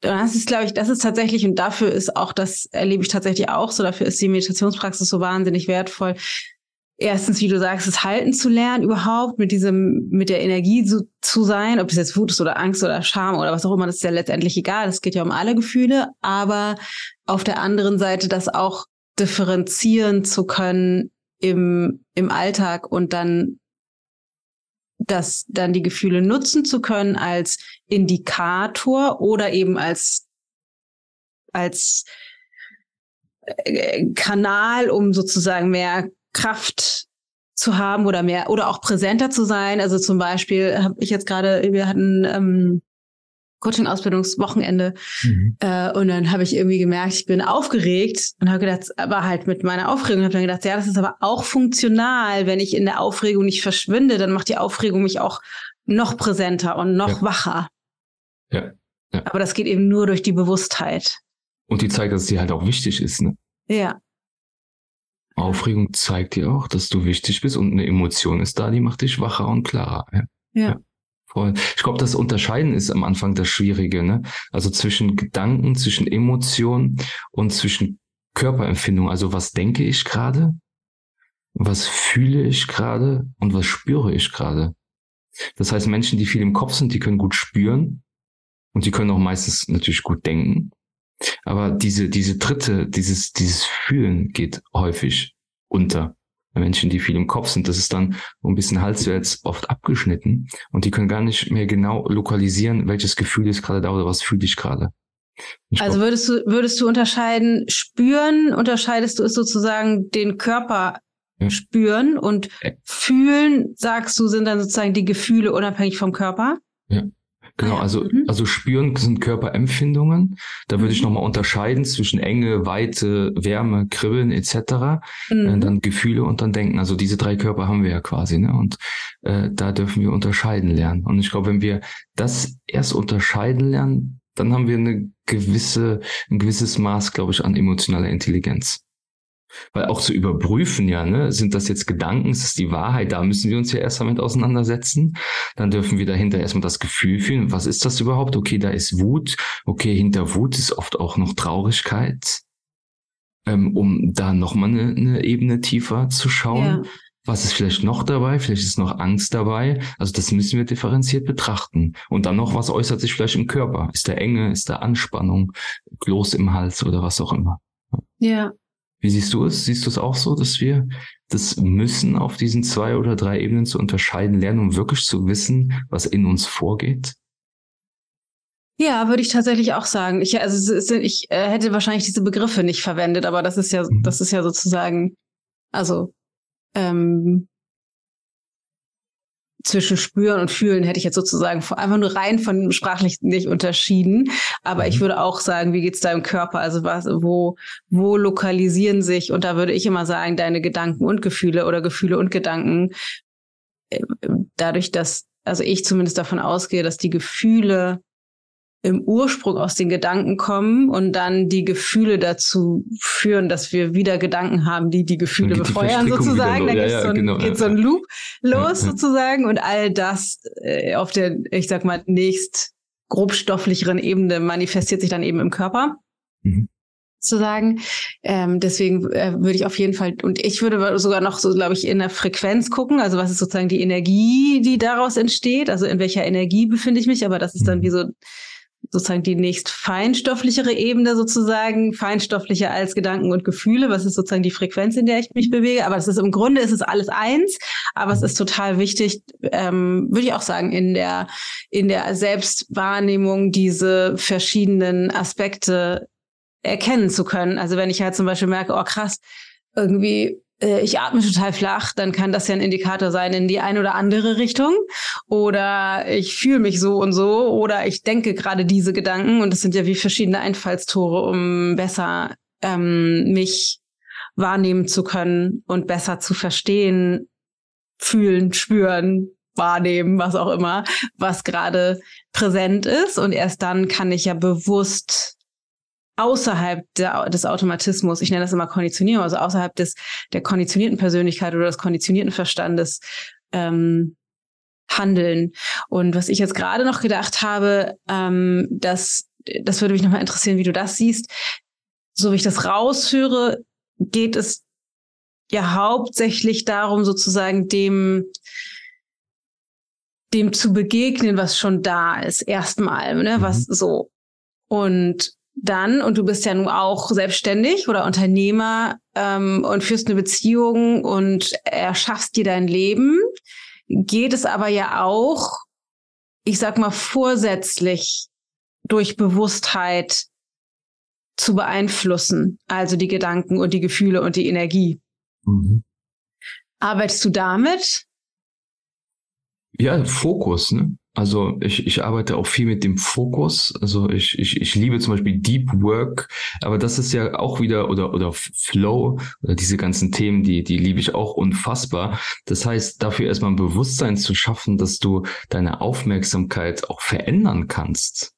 das ist, glaube ich, das ist tatsächlich, und dafür ist auch, das erlebe ich tatsächlich auch so, dafür ist die Meditationspraxis so wahnsinnig wertvoll. Erstens, wie du sagst, es halten zu lernen, überhaupt mit diesem, mit der Energie zu, zu sein, ob es jetzt Wut ist oder Angst oder Scham oder was auch immer, das ist ja letztendlich egal. Es geht ja um alle Gefühle, aber auf der anderen Seite das auch differenzieren zu können im, im Alltag und dann das dann die Gefühle nutzen zu können als Indikator oder eben als als äh, Kanal, um sozusagen mehr Kraft zu haben oder mehr oder auch präsenter zu sein. Also zum Beispiel habe ich jetzt gerade, wir hatten ähm, Coaching-Ausbildungswochenende. Mhm. Äh, und dann habe ich irgendwie gemerkt, ich bin aufgeregt und habe gedacht, aber halt mit meiner Aufregung, habe dann gedacht, ja, das ist aber auch funktional. Wenn ich in der Aufregung nicht verschwinde, dann macht die Aufregung mich auch noch präsenter und noch ja. wacher. Ja. ja. Aber das geht eben nur durch die Bewusstheit. Und die zeigt, dass es dir halt auch wichtig ist, ne? Ja. Aufregung zeigt dir auch, dass du wichtig bist und eine Emotion ist da, die macht dich wacher und klarer. Ja. ja. ja. Voll. Ich glaube, das Unterscheiden ist am Anfang das Schwierige, ne? Also zwischen Gedanken, zwischen Emotionen und zwischen Körperempfindung. Also was denke ich gerade? Was fühle ich gerade? Und was spüre ich gerade? Das heißt, Menschen, die viel im Kopf sind, die können gut spüren und die können auch meistens natürlich gut denken. Aber diese, diese dritte, dieses, dieses Fühlen geht häufig unter. Menschen, die viel im Kopf sind, das ist dann ein bisschen halswärts oft abgeschnitten und die können gar nicht mehr genau lokalisieren, welches Gefühl ist gerade da oder was fühle ich gerade. also würdest du, würdest du unterscheiden, spüren, unterscheidest du es sozusagen den Körper ja. spüren und fühlen, sagst du, sind dann sozusagen die Gefühle unabhängig vom Körper? Ja. Genau, also, mhm. also spüren sind Körperempfindungen. Da würde ich mhm. nochmal unterscheiden zwischen Enge, Weite, Wärme, Kribbeln etc. Äh, mhm. dann Gefühle und dann Denken. Also diese drei Körper haben wir ja quasi. Ne? Und äh, da dürfen wir unterscheiden lernen. Und ich glaube, wenn wir das erst unterscheiden lernen, dann haben wir eine gewisse, ein gewisses Maß, glaube ich, an emotionaler Intelligenz. Weil auch zu überprüfen, ja, ne, sind das jetzt Gedanken, ist das die Wahrheit? Da müssen wir uns ja erst damit auseinandersetzen. Dann dürfen wir dahinter erstmal das Gefühl fühlen, was ist das überhaupt? Okay, da ist Wut. Okay, hinter Wut ist oft auch noch Traurigkeit. Ähm, um da nochmal eine, eine Ebene tiefer zu schauen. Ja. Was ist vielleicht noch dabei? Vielleicht ist noch Angst dabei. Also das müssen wir differenziert betrachten. Und dann noch, was äußert sich vielleicht im Körper? Ist da Enge? Ist da Anspannung? Kloß im Hals oder was auch immer? Ja, wie siehst du es? Siehst du es auch so, dass wir das müssen auf diesen zwei oder drei Ebenen zu unterscheiden lernen, um wirklich zu wissen, was in uns vorgeht? Ja, würde ich tatsächlich auch sagen. Ich, also ich äh, hätte wahrscheinlich diese Begriffe nicht verwendet, aber das ist ja, mhm. das ist ja sozusagen, also ähm, zwischen Spüren und Fühlen hätte ich jetzt sozusagen einfach nur rein von sprachlich nicht unterschieden. Aber mhm. ich würde auch sagen, wie geht's da im Körper? Also was, wo, wo lokalisieren sich? Und da würde ich immer sagen, deine Gedanken und Gefühle oder Gefühle und Gedanken. Äh, dadurch, dass, also ich zumindest davon ausgehe, dass die Gefühle im Ursprung aus den Gedanken kommen und dann die Gefühle dazu führen, dass wir wieder Gedanken haben, die die Gefühle die befeuern sozusagen. Dann ja, ja, so ein, genau, geht so ein Loop los ja, sozusagen und all das äh, auf der, ich sag mal, nächst grobstofflicheren Ebene manifestiert sich dann eben im Körper. Mhm zu sagen. Ähm, deswegen äh, würde ich auf jeden Fall, und ich würde sogar noch so, glaube ich, in der Frequenz gucken, also was ist sozusagen die Energie, die daraus entsteht, also in welcher Energie befinde ich mich, aber das ist dann mhm. wie so sozusagen die nächst feinstofflichere Ebene sozusagen, feinstofflicher als Gedanken und Gefühle, was ist sozusagen die Frequenz, in der ich mich bewege. Aber es ist im Grunde ist es alles eins, aber es ist total wichtig, ähm, würde ich auch sagen, in der, in der Selbstwahrnehmung diese verschiedenen Aspekte erkennen zu können. Also wenn ich halt zum Beispiel merke, oh krass, irgendwie ich atme total flach, dann kann das ja ein Indikator sein in die eine oder andere Richtung. Oder ich fühle mich so und so. Oder ich denke gerade diese Gedanken. Und das sind ja wie verschiedene Einfallstore, um besser ähm, mich wahrnehmen zu können und besser zu verstehen, fühlen, spüren, wahrnehmen, was auch immer, was gerade präsent ist. Und erst dann kann ich ja bewusst außerhalb der, des Automatismus, ich nenne das immer Konditionierung, also außerhalb des der konditionierten Persönlichkeit oder des konditionierten Verstandes ähm, handeln. Und was ich jetzt gerade noch gedacht habe, ähm, dass das würde mich nochmal interessieren, wie du das siehst. So wie ich das raushöre, geht es ja hauptsächlich darum, sozusagen dem dem zu begegnen, was schon da ist, erstmal, ne, mhm. was so. Und dann, und du bist ja nun auch selbstständig oder Unternehmer ähm, und führst eine Beziehung und erschaffst dir dein Leben, geht es aber ja auch, ich sag mal, vorsätzlich durch Bewusstheit zu beeinflussen, also die Gedanken und die Gefühle und die Energie. Mhm. Arbeitest du damit? Ja, Fokus, ne? Also ich, ich arbeite auch viel mit dem Fokus. Also ich, ich, ich liebe zum Beispiel Deep Work, aber das ist ja auch wieder, oder, oder Flow, oder diese ganzen Themen, die, die liebe ich auch unfassbar. Das heißt, dafür erstmal ein Bewusstsein zu schaffen, dass du deine Aufmerksamkeit auch verändern kannst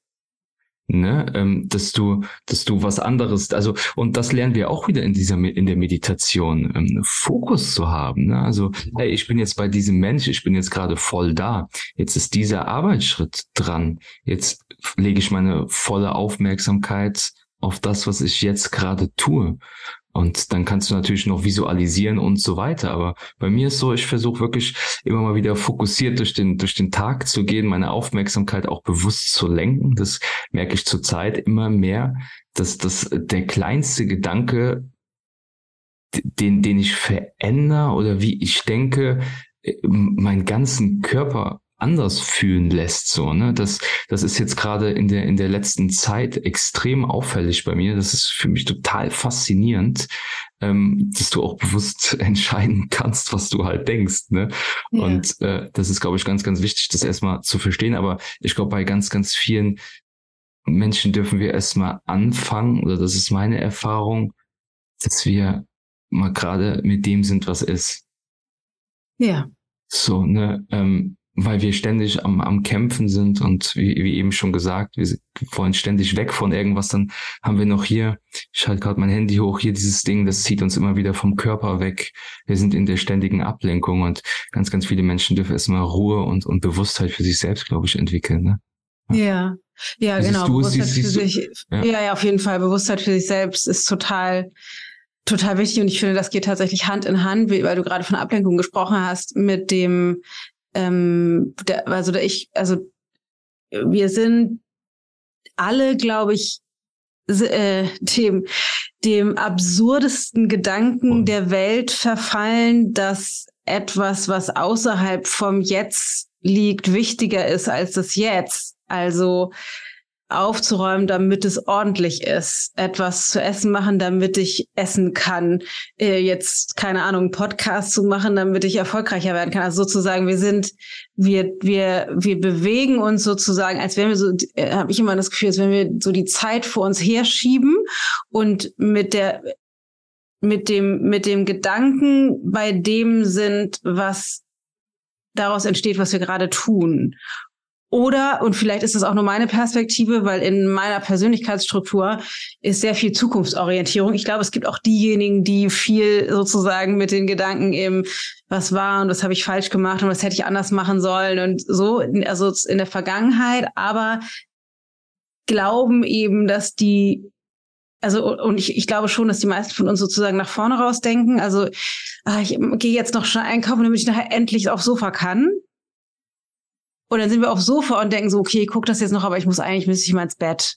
ne, ähm, dass du, dass du was anderes, also und das lernen wir auch wieder in dieser in der Meditation, ähm, Fokus zu haben. Ne? Also, hey, ich bin jetzt bei diesem Mensch, ich bin jetzt gerade voll da. Jetzt ist dieser Arbeitsschritt dran. Jetzt lege ich meine volle Aufmerksamkeit auf das, was ich jetzt gerade tue. Und dann kannst du natürlich noch visualisieren und so weiter. Aber bei mir ist so, ich versuche wirklich immer mal wieder fokussiert durch den, durch den Tag zu gehen, meine Aufmerksamkeit auch bewusst zu lenken. Das merke ich zurzeit immer mehr, dass das der kleinste Gedanke, den, den ich verändere oder wie ich denke, äh, meinen ganzen Körper anders fühlen lässt, so, ne? Das, das ist jetzt gerade in der, in der letzten Zeit extrem auffällig bei mir. Das ist für mich total faszinierend, ähm, dass du auch bewusst entscheiden kannst, was du halt denkst, ne? Ja. Und äh, das ist, glaube ich, ganz, ganz wichtig, das erstmal zu verstehen. Aber ich glaube, bei ganz, ganz vielen Menschen dürfen wir erstmal anfangen, oder das ist meine Erfahrung, dass wir mal gerade mit dem sind, was ist. Ja. So, ne, ähm, weil wir ständig am, am Kämpfen sind und wie, wie eben schon gesagt, wir wollen ständig weg von irgendwas, dann haben wir noch hier, ich halte gerade mein Handy hoch, hier dieses Ding, das zieht uns immer wieder vom Körper weg. Wir sind in der ständigen Ablenkung und ganz, ganz viele Menschen dürfen erstmal Ruhe und, und Bewusstheit für sich selbst, glaube ich, entwickeln. Ne? Ja, ja, genau. Du, Bewusstheit siehst, für siehst sich, ja. ja, ja, auf jeden Fall. Bewusstheit für sich selbst ist total, total wichtig und ich finde, das geht tatsächlich Hand in Hand, weil du gerade von Ablenkung gesprochen hast, mit dem ähm, der, also der ich, also wir sind alle, glaube ich, äh, dem, dem absurdesten Gedanken der Welt verfallen, dass etwas, was außerhalb vom Jetzt liegt, wichtiger ist als das Jetzt. Also aufzuräumen, damit es ordentlich ist, etwas zu essen machen, damit ich essen kann, äh, jetzt keine Ahnung, Podcast zu machen, damit ich erfolgreicher werden kann. Also sozusagen, wir sind, wir, wir, wir bewegen uns sozusagen, als wenn wir so, äh, habe ich immer das Gefühl, als wenn wir so die Zeit vor uns herschieben und mit der mit dem mit dem Gedanken bei dem sind, was daraus entsteht, was wir gerade tun. Oder, und vielleicht ist es auch nur meine Perspektive, weil in meiner Persönlichkeitsstruktur ist sehr viel Zukunftsorientierung. Ich glaube, es gibt auch diejenigen, die viel sozusagen mit den Gedanken eben, was war und was habe ich falsch gemacht und was hätte ich anders machen sollen und so, also in der Vergangenheit, aber glauben eben, dass die also und ich, ich glaube schon, dass die meisten von uns sozusagen nach vorne rausdenken. Also ah, ich gehe jetzt noch schnell einkaufen, damit ich nachher endlich aufs Sofa kann. Und dann sind wir aufs Sofa und denken so, okay, guck das jetzt noch, aber ich muss eigentlich, müsste ich mal ins Bett.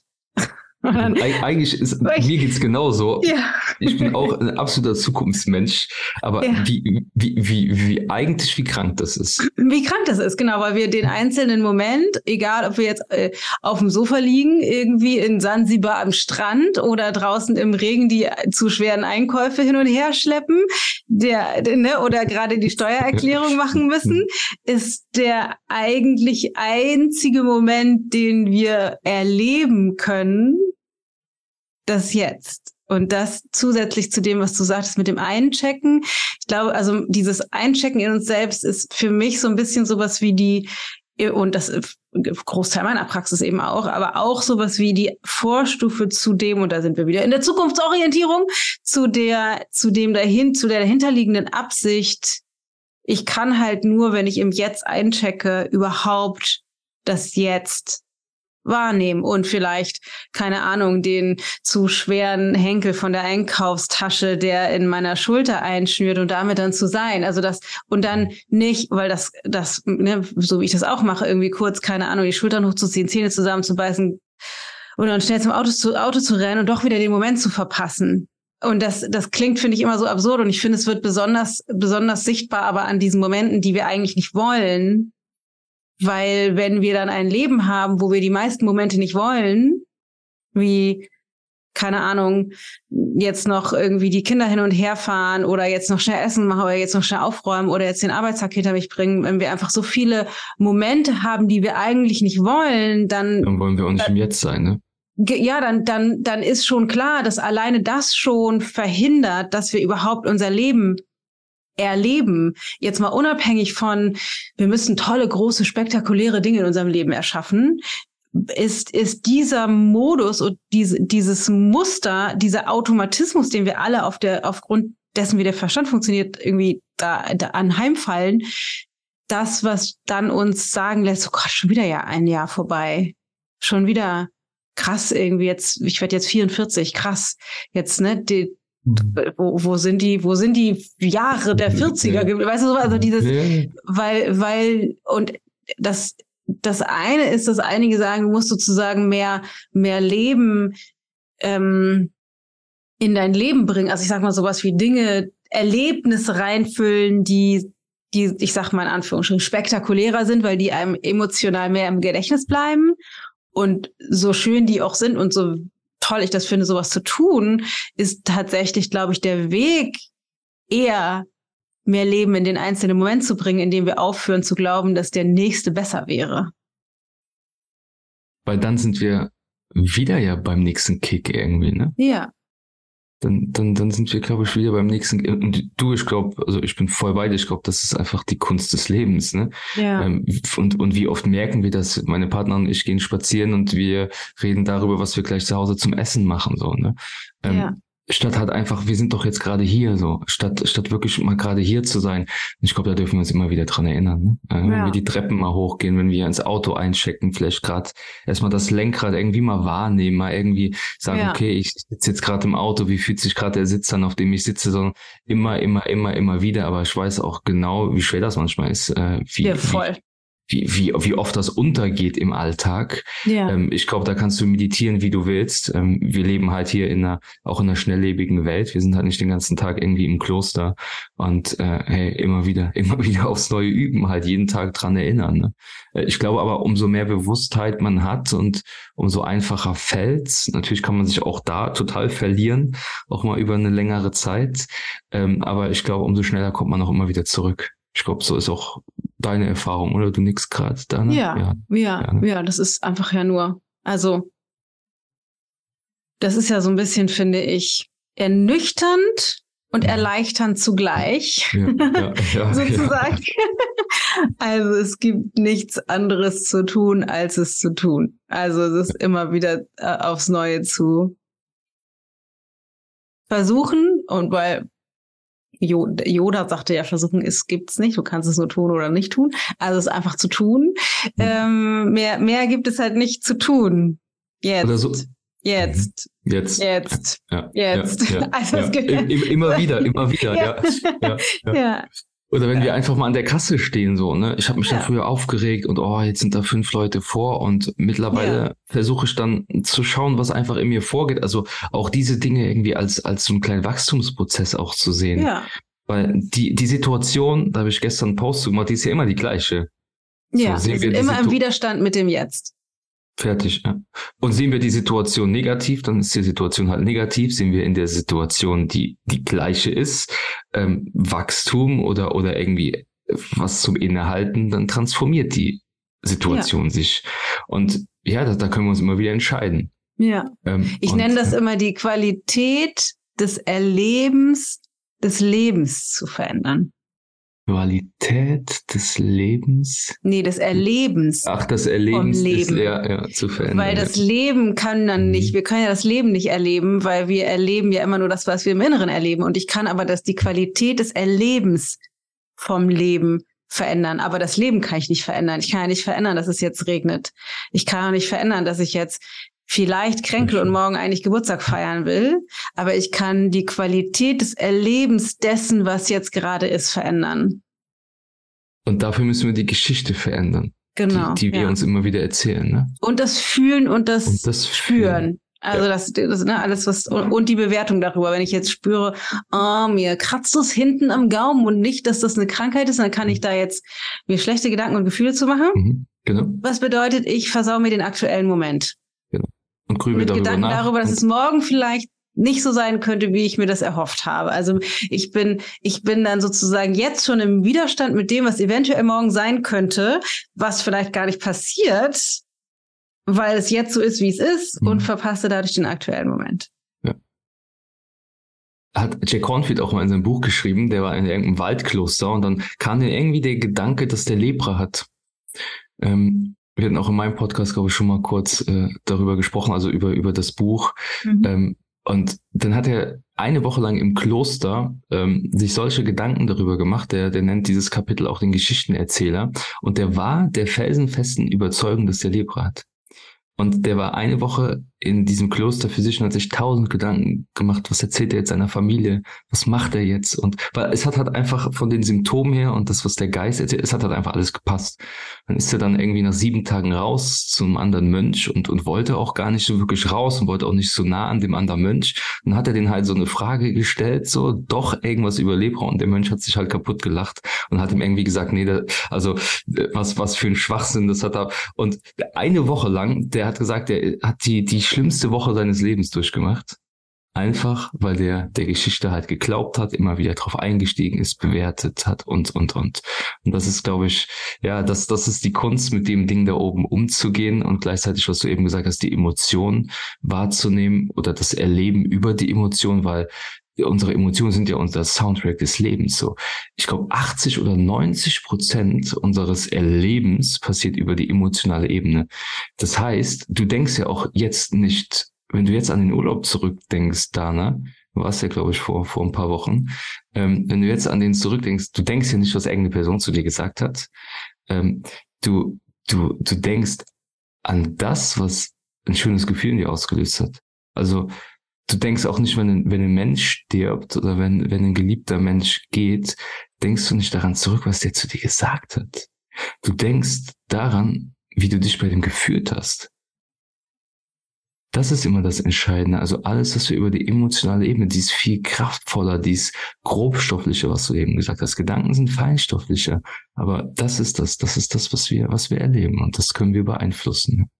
Dann, eigentlich ist, ich, mir geht's genauso. Ja. Ich bin auch ein absoluter Zukunftsmensch. Aber ja. wie, wie, wie, wie eigentlich, wie krank das ist. Wie krank das ist, genau, weil wir den einzelnen Moment, egal ob wir jetzt äh, auf dem Sofa liegen, irgendwie in Sansibar am Strand oder draußen im Regen die zu schweren Einkäufe hin und her schleppen, der, ne, oder gerade die Steuererklärung machen müssen, ist der eigentlich einzige Moment, den wir erleben können, das Jetzt. Und das zusätzlich zu dem, was du sagtest mit dem Einchecken. Ich glaube, also dieses Einchecken in uns selbst ist für mich so ein bisschen sowas wie die, und das Großteil meiner Praxis eben auch, aber auch sowas wie die Vorstufe zu dem, und da sind wir wieder in der Zukunftsorientierung, zu der, zu dem dahin, zu der dahinterliegenden Absicht, ich kann halt nur, wenn ich im Jetzt einchecke, überhaupt das Jetzt wahrnehmen und vielleicht, keine Ahnung, den zu schweren Henkel von der Einkaufstasche, der in meiner Schulter einschnürt und damit dann zu sein. Also das, und dann nicht, weil das, das, ne, so wie ich das auch mache, irgendwie kurz, keine Ahnung, die Schultern hochzuziehen, Zähne zusammenzubeißen und dann schnell zum Auto zu, Auto zu rennen und doch wieder den Moment zu verpassen. Und das, das klingt, finde ich, immer so absurd. Und ich finde, es wird besonders, besonders sichtbar, aber an diesen Momenten, die wir eigentlich nicht wollen, weil wenn wir dann ein Leben haben, wo wir die meisten Momente nicht wollen, wie, keine Ahnung, jetzt noch irgendwie die Kinder hin und her fahren oder jetzt noch schnell essen machen oder jetzt noch schnell aufräumen oder jetzt den Arbeitstag hinter mich bringen, wenn wir einfach so viele Momente haben, die wir eigentlich nicht wollen, dann. Dann wollen wir uns im Jetzt sein, ne? ja, dann, dann, dann ist schon klar, dass alleine das schon verhindert, dass wir überhaupt unser Leben erleben. Jetzt mal unabhängig von, wir müssen tolle, große, spektakuläre Dinge in unserem Leben erschaffen, ist, ist dieser Modus und diese, dieses Muster, dieser Automatismus, den wir alle auf der, aufgrund dessen, wie der Verstand funktioniert, irgendwie da, da anheimfallen, das, was dann uns sagen lässt, oh Gott, schon wieder ja ein Jahr vorbei. Schon wieder krass irgendwie jetzt, ich werde jetzt 44, krass. Jetzt, ne, die. Wo, wo sind die, wo sind die Jahre der 40er? Weißt du, so, also dieses, weil, weil, und das, das eine ist, dass einige sagen, du musst sozusagen mehr, mehr Leben ähm, in dein Leben bringen. Also ich sag mal sowas wie Dinge, Erlebnisse reinfüllen, die, die, ich sag mal in Anführungsstrichen, spektakulärer sind, weil die einem emotional mehr im Gedächtnis bleiben. Und so schön die auch sind und so toll ich das finde, sowas zu tun, ist tatsächlich, glaube ich, der Weg eher mehr Leben in den einzelnen Moment zu bringen, indem wir aufhören zu glauben, dass der nächste besser wäre. Weil dann sind wir wieder ja beim nächsten Kick irgendwie, ne? Ja dann, dann, dann sind wir, glaube ich, wieder beim nächsten. Und du, ich glaube, also ich bin voll bei dir, ich glaube, das ist einfach die Kunst des Lebens. Ne? Ja. Ähm, und, und wie oft merken wir das? Meine Partner und ich gehen spazieren und wir reden darüber, was wir gleich zu Hause zum Essen machen. So, ne? Ähm, ja statt halt einfach, wir sind doch jetzt gerade hier so, statt, statt wirklich mal gerade hier zu sein. Ich glaube, da dürfen wir uns immer wieder dran erinnern. Ne? Äh, ja. Wenn wir die Treppen mal hochgehen, wenn wir ins Auto einchecken, vielleicht gerade erstmal das Lenkrad irgendwie mal wahrnehmen, mal irgendwie sagen, ja. okay, ich sitze jetzt gerade im Auto, wie fühlt sich gerade der Sitz an, auf dem ich sitze, sondern immer, immer, immer, immer wieder. Aber ich weiß auch genau, wie schwer das manchmal ist. Äh, wie, ja, voll. Wie, wie, wie, wie oft das untergeht im Alltag. Ja. Ähm, ich glaube, da kannst du meditieren, wie du willst. Ähm, wir leben halt hier in einer, auch in einer schnelllebigen Welt. Wir sind halt nicht den ganzen Tag irgendwie im Kloster und äh, hey, immer wieder, immer wieder aufs Neue üben, halt jeden Tag dran erinnern. Ne? Äh, ich glaube aber, umso mehr Bewusstheit man hat und umso einfacher fällt's. Natürlich kann man sich auch da total verlieren, auch mal über eine längere Zeit. Ähm, aber ich glaube, umso schneller kommt man auch immer wieder zurück. Ich glaube, so ist auch deine Erfahrung, oder? Du nix gerade da? Ja, ja, ja, ja, ne? ja, das ist einfach ja nur, also das ist ja so ein bisschen, finde ich, ernüchternd und erleichternd zugleich, ja, ja, sozusagen. also es gibt nichts anderes zu tun, als es zu tun. Also es ist immer wieder äh, aufs Neue zu versuchen und weil Yoda sagte ja, versuchen ist, gibt's nicht. Du kannst es nur tun oder nicht tun. Also es ist einfach zu tun. Mhm. Ähm, mehr, mehr gibt es halt nicht zu tun. Jetzt. Oder so. Jetzt. Mhm. Jetzt. Jetzt. Ja. Jetzt. Ja, ja, also ja. Immer wieder, immer wieder, ja. ja. Ja. Oder wenn wir einfach mal an der Kasse stehen, so, ne? Ich habe mich ja. dann früher aufgeregt und oh, jetzt sind da fünf Leute vor und mittlerweile ja. versuche ich dann zu schauen, was einfach in mir vorgeht. Also auch diese Dinge irgendwie als, als so einen kleinen Wachstumsprozess auch zu sehen. Ja. Weil die, die Situation, da habe ich gestern einen Post gemacht, die ist ja immer die gleiche. Ja, so, wir sind immer Situ im Widerstand mit dem Jetzt. Fertig, ja. Und sehen wir die Situation negativ, dann ist die Situation halt negativ. Sehen wir in der Situation, die die gleiche ist, ähm, Wachstum oder, oder irgendwie was zum Innehalten, dann transformiert die Situation ja. sich. Und ja, da, da können wir uns immer wieder entscheiden. Ja. Ähm, ich nenne das immer die Qualität des Erlebens des Lebens zu verändern. Qualität des Lebens? Nee, des Erlebens. Ach, das Erlebens Leben. ist ja, ja, zu verändern. Weil das Leben kann dann nicht, mhm. wir können ja das Leben nicht erleben, weil wir erleben ja immer nur das, was wir im Inneren erleben. Und ich kann aber das, die Qualität des Erlebens vom Leben verändern. Aber das Leben kann ich nicht verändern. Ich kann ja nicht verändern, dass es jetzt regnet. Ich kann auch nicht verändern, dass ich jetzt vielleicht kränkel und morgen eigentlich Geburtstag feiern will, aber ich kann die Qualität des Erlebens dessen, was jetzt gerade ist, verändern. Und dafür müssen wir die Geschichte verändern. Genau. Die, die wir ja. uns immer wieder erzählen. Ne? Und das Fühlen und das, und das Führen. Also ja. das, das ne, alles was und die Bewertung darüber. Wenn ich jetzt spüre, oh, mir kratzt es hinten am Gaumen und nicht, dass das eine Krankheit ist, dann kann ich da jetzt mir schlechte Gedanken und Gefühle zu machen. Mhm, genau. Was bedeutet, ich versau mir den aktuellen Moment und grübel mit darüber Gedanken darüber, dass es morgen vielleicht nicht so sein könnte, wie ich mir das erhofft habe. Also ich bin, ich bin dann sozusagen jetzt schon im Widerstand mit dem, was eventuell morgen sein könnte, was vielleicht gar nicht passiert, weil es jetzt so ist, wie es ist mhm. und verpasse dadurch den aktuellen Moment. Ja. Hat Jack Cornfield auch mal in seinem Buch geschrieben, der war in irgendeinem Waldkloster und dann kam dir irgendwie der Gedanke, dass der Lepra hat. Ähm, wir hatten auch in meinem Podcast, glaube ich, schon mal kurz äh, darüber gesprochen, also über, über das Buch. Mhm. Ähm, und dann hat er eine Woche lang im Kloster ähm, sich solche Gedanken darüber gemacht. Der, der nennt dieses Kapitel auch den Geschichtenerzähler. Und der war der felsenfesten Überzeugung, dass der Lepra hat. Und der war eine Woche in diesem Kloster für sich und hat sich tausend Gedanken gemacht, was erzählt er jetzt seiner Familie, was macht er jetzt? Und weil es hat halt einfach von den Symptomen her und das, was der Geist erzählt, es hat halt einfach alles gepasst. Dann ist er dann irgendwie nach sieben Tagen raus zum anderen Mönch und, und wollte auch gar nicht so wirklich raus und wollte auch nicht so nah an dem anderen Mönch. Dann hat er den halt so eine Frage gestellt, so doch irgendwas über Lepra und der Mönch hat sich halt kaputt gelacht und hat ihm irgendwie gesagt, nee, der, also was, was für ein Schwachsinn das hat er. Und eine Woche lang, der hat gesagt, er hat die, die schlimmste Woche seines Lebens durchgemacht. Einfach, weil der der Geschichte halt geglaubt hat, immer wieder drauf eingestiegen ist, bewertet hat und, und, und. Und das ist, glaube ich, ja, das, das ist die Kunst, mit dem Ding da oben umzugehen und gleichzeitig, was du eben gesagt hast, die Emotion wahrzunehmen oder das Erleben über die Emotion, weil unsere Emotionen sind ja unser Soundtrack des Lebens. So, ich glaube, 80 oder 90 Prozent unseres Erlebens passiert über die emotionale Ebene. Das heißt, du denkst ja auch jetzt nicht, wenn du jetzt an den Urlaub zurückdenkst, Dana, du warst ja, glaube ich, vor, vor ein paar Wochen, ähm, wenn du jetzt an den zurückdenkst, du denkst ja nicht, was irgendeine Person zu dir gesagt hat. Ähm, du, du, du denkst an das, was ein schönes Gefühl in dir ausgelöst hat. Also du denkst auch nicht, wenn ein, wenn ein Mensch stirbt oder wenn, wenn ein geliebter Mensch geht, denkst du nicht daran zurück, was der zu dir gesagt hat. Du denkst daran, wie du dich bei dem gefühlt hast. Das ist immer das Entscheidende. Also alles, was wir über die emotionale Ebene, die ist viel kraftvoller, die ist grobstofflicher, was du eben gesagt hast. Gedanken sind feinstofflicher. Aber das ist das, das ist das, was wir, was wir erleben. Und das können wir beeinflussen.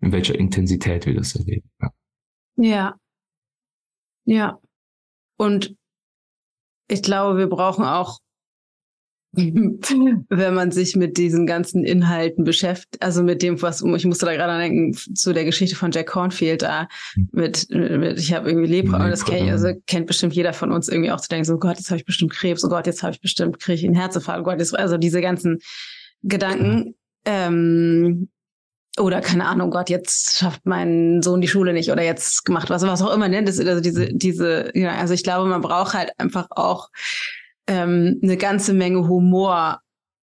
In welcher Intensität wir das erleben. Ja. ja. Ja. Und ich glaube, wir brauchen auch, wenn man sich mit diesen ganzen Inhalten beschäftigt, also mit dem, was, ich musste da gerade denken, zu der Geschichte von Jack Cornfield da, mit, mit ich habe irgendwie Lepra, aber das kennt, also kennt bestimmt jeder von uns irgendwie auch zu denken, so Gott, jetzt habe ich bestimmt Krebs, oh Gott, jetzt habe ich bestimmt, kriege ich einen Herzinfarkt, oh Gott, jetzt, also diese ganzen Gedanken, ähm, oder keine Ahnung, Gott, jetzt schafft mein Sohn die Schule nicht oder jetzt gemacht was, was auch immer, ne? Das, also diese, diese, ja, also ich glaube, man braucht halt einfach auch ähm, eine ganze Menge Humor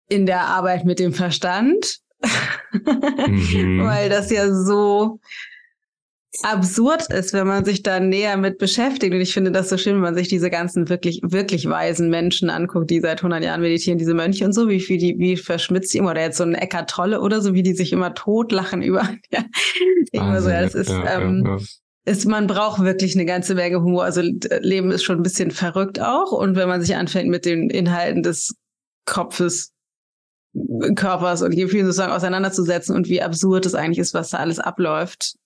in der Arbeit mit dem Verstand, mhm. weil das ja so absurd ist, wenn man sich da näher mit beschäftigt. Und ich finde das so schön, wenn man sich diese ganzen wirklich, wirklich weisen Menschen anguckt, die seit 100 Jahren meditieren, diese Mönche und so, wie, wie die, wie verschmitzt sie immer, oder jetzt so ein Eckart Tolle oder so, wie die sich immer totlachen über, ja, immer so, ja, das ist, ja, ähm, ja, ist, man braucht wirklich eine ganze Menge Humor. Also Leben ist schon ein bisschen verrückt auch. Und wenn man sich anfängt mit den Inhalten des Kopfes Körpers und Gefühlen sozusagen auseinanderzusetzen und wie absurd es eigentlich ist, was da alles abläuft,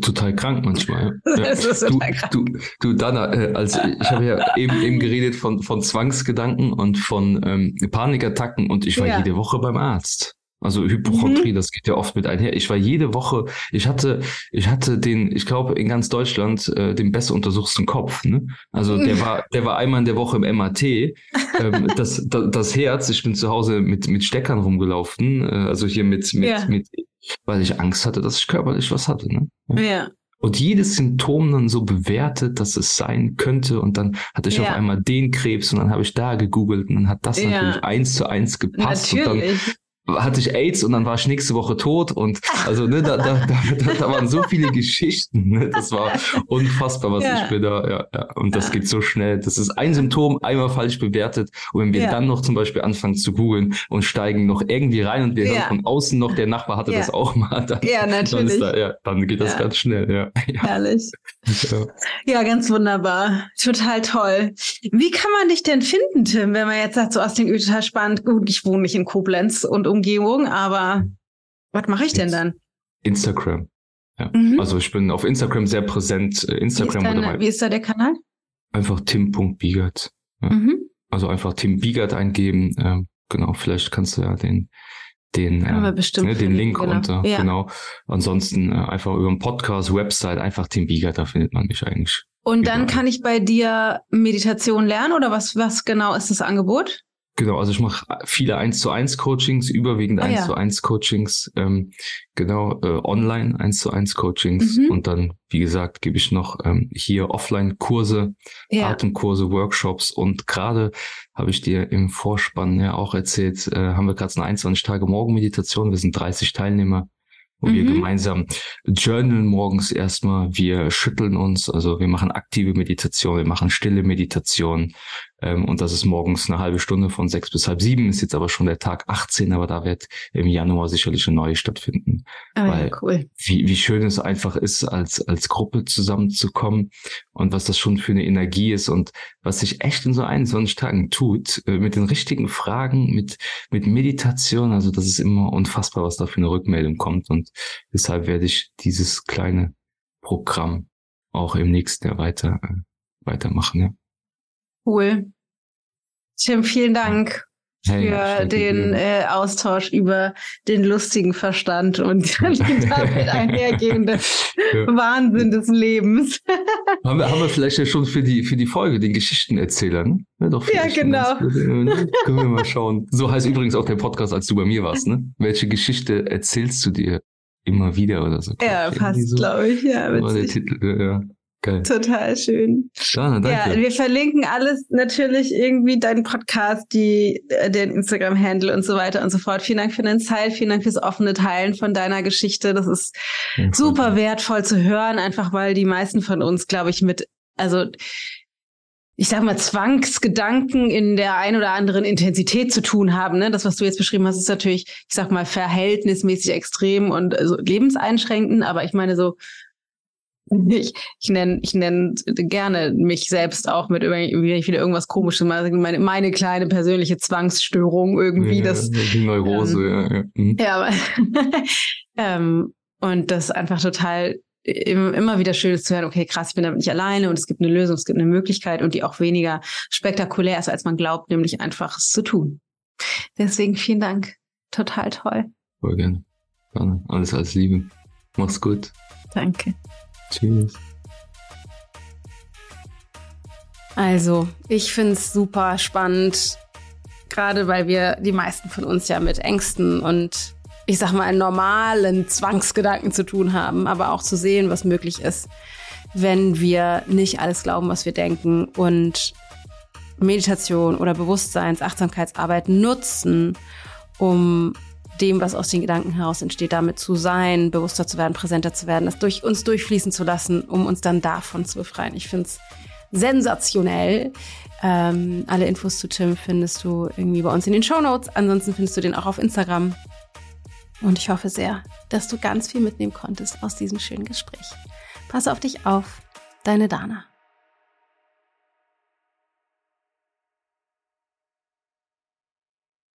total krank manchmal. Ja. Das ist total du, krank. Du, du Dana, äh, als ich habe ja eben, eben geredet von, von Zwangsgedanken und von ähm, Panikattacken und ich war ja. jede Woche beim Arzt. Also Hypochondrie, mhm. das geht ja oft mit einher. Ich war jede Woche, ich hatte, ich hatte den, ich glaube in ganz Deutschland äh, den besser untersuchsten Kopf. Ne? Also der war, der war einmal in der Woche im MAT. ähm, das, das, das Herz, ich bin zu Hause mit mit Steckern rumgelaufen, äh, also hier mit mit ja. mit, weil ich Angst hatte, dass ich körperlich was hatte. Ne? Ja. ja. Und jedes Symptom dann so bewertet, dass es sein könnte. Und dann hatte ich ja. auf einmal den Krebs und dann habe ich da gegoogelt und dann hat das natürlich eins zu eins gepasst. Natürlich. Und dann hatte ich AIDS und dann war ich nächste Woche tot und also ne, da, da, da, da waren so viele Geschichten, ne, das war unfassbar, was ja. ich bin da, ja, ja, und das geht so schnell. Das ist ein Symptom einmal falsch bewertet und wenn wir ja. dann noch zum Beispiel anfangen zu googeln und steigen noch irgendwie rein und wir hören von außen noch, der Nachbar hatte das auch mal, dann, ja, natürlich. Dann, da, dann geht das ganz schnell, ja. Herrlich. Ja. ganz wunderbar, total toll. Wie kann man dich denn finden, Tim, wenn man jetzt sagt, so aus dem total spannend, gut, ich wohne nicht in Koblenz und Umgebung, aber was mache ich denn dann? Instagram. Ja. Mhm. Also ich bin auf Instagram sehr präsent. Äh, Instagram wie ist, deine, wie ist da der Kanal? Einfach tim.biegert. Ja. Mhm. Also einfach Tim Biegert eingeben. Ähm, genau, vielleicht kannst du ja den den, äh, ne, den Link genau. runter. Ja. Genau. Ansonsten äh, einfach über den Podcast, Website, einfach Tim Biegert, da findet man mich eigentlich. Und dann kann ich bei dir Meditation lernen oder was, was genau ist das Angebot? Genau, also ich mache viele 1 zu 1 Coachings, überwiegend ah, 1 ja. zu 1 Coachings, ähm, genau, äh, online 1 zu 1 Coachings mhm. und dann, wie gesagt, gebe ich noch ähm, hier Offline-Kurse, ja. Atemkurse, Workshops und gerade habe ich dir im Vorspann ja auch erzählt, äh, haben wir gerade eine 21 Tage Morgenmeditation, wir sind 30 Teilnehmer wo mhm. wir gemeinsam journalen morgens erstmal. Wir schütteln uns, also wir machen aktive Meditation, wir machen stille Meditation. Ähm, und das ist morgens eine halbe Stunde von sechs bis halb sieben, ist jetzt aber schon der Tag 18, aber da wird im Januar sicherlich eine neue stattfinden. Oh, weil ja, cool. wie, wie schön es einfach ist, als, als Gruppe zusammenzukommen und was das schon für eine Energie ist und was sich echt in so 21 Tagen tut, äh, mit den richtigen Fragen, mit, mit Meditation. Also das ist immer unfassbar, was da für eine Rückmeldung kommt. Und deshalb werde ich dieses kleine Programm auch im nächsten Jahr weiter, äh, weitermachen, ja. Cool. Tim, vielen Dank hey, für den äh, Austausch über den lustigen Verstand und den damit einhergehenden ja. Wahnsinn des Lebens. haben, wir, haben wir vielleicht ja schon für die, für die Folge den Geschichtenerzähler, ne? Ja, doch ja genau. Ne? Können wir mal schauen. So heißt übrigens auch der Podcast, als du bei mir warst. Ne? Welche Geschichte erzählst du dir immer wieder oder so? Ja, passt, so, glaube ich. Ja, war der Titel, ja. Geil. Total schön. Ja, danke. Ja, wir verlinken alles natürlich irgendwie deinen Podcast, die, äh, den Instagram-Handle und so weiter und so fort. Vielen Dank für deine Zeit, vielen Dank fürs offene Teilen von deiner Geschichte. Das ist ja, super cool. wertvoll zu hören, einfach weil die meisten von uns, glaube ich, mit, also ich sag mal, Zwangsgedanken in der ein oder anderen Intensität zu tun haben. Ne? Das, was du jetzt beschrieben hast, ist natürlich, ich sag mal, verhältnismäßig extrem und also lebenseinschränkend, aber ich meine so ich, ich nenne ich nenn gerne mich selbst auch mit irgendwie, wieder irgendwas komisches mache, meine, meine kleine persönliche Zwangsstörung irgendwie. Ja, das, die Neurose, ähm, ja. Ja, mhm. ja ähm, und das einfach total immer wieder schön ist zu hören, okay, krass, ich bin damit nicht alleine und es gibt eine Lösung, es gibt eine Möglichkeit und die auch weniger spektakulär ist, als man glaubt, nämlich einfach es zu tun. Deswegen vielen Dank. Total toll. Voll gerne. Alles als Liebe. Mach's gut. Danke. Tschüss. Also, ich finde es super spannend, gerade weil wir die meisten von uns ja mit Ängsten und ich sag mal normalen Zwangsgedanken zu tun haben, aber auch zu sehen, was möglich ist, wenn wir nicht alles glauben, was wir denken und Meditation oder Bewusstseins, Achtsamkeitsarbeit nutzen, um dem, was aus den Gedanken heraus entsteht, damit zu sein, bewusster zu werden, präsenter zu werden, das durch uns durchfließen zu lassen, um uns dann davon zu befreien. Ich finde es sensationell. Ähm, alle Infos zu Tim findest du irgendwie bei uns in den Show Notes. Ansonsten findest du den auch auf Instagram. Und ich hoffe sehr, dass du ganz viel mitnehmen konntest aus diesem schönen Gespräch. Pass auf dich auf, deine Dana.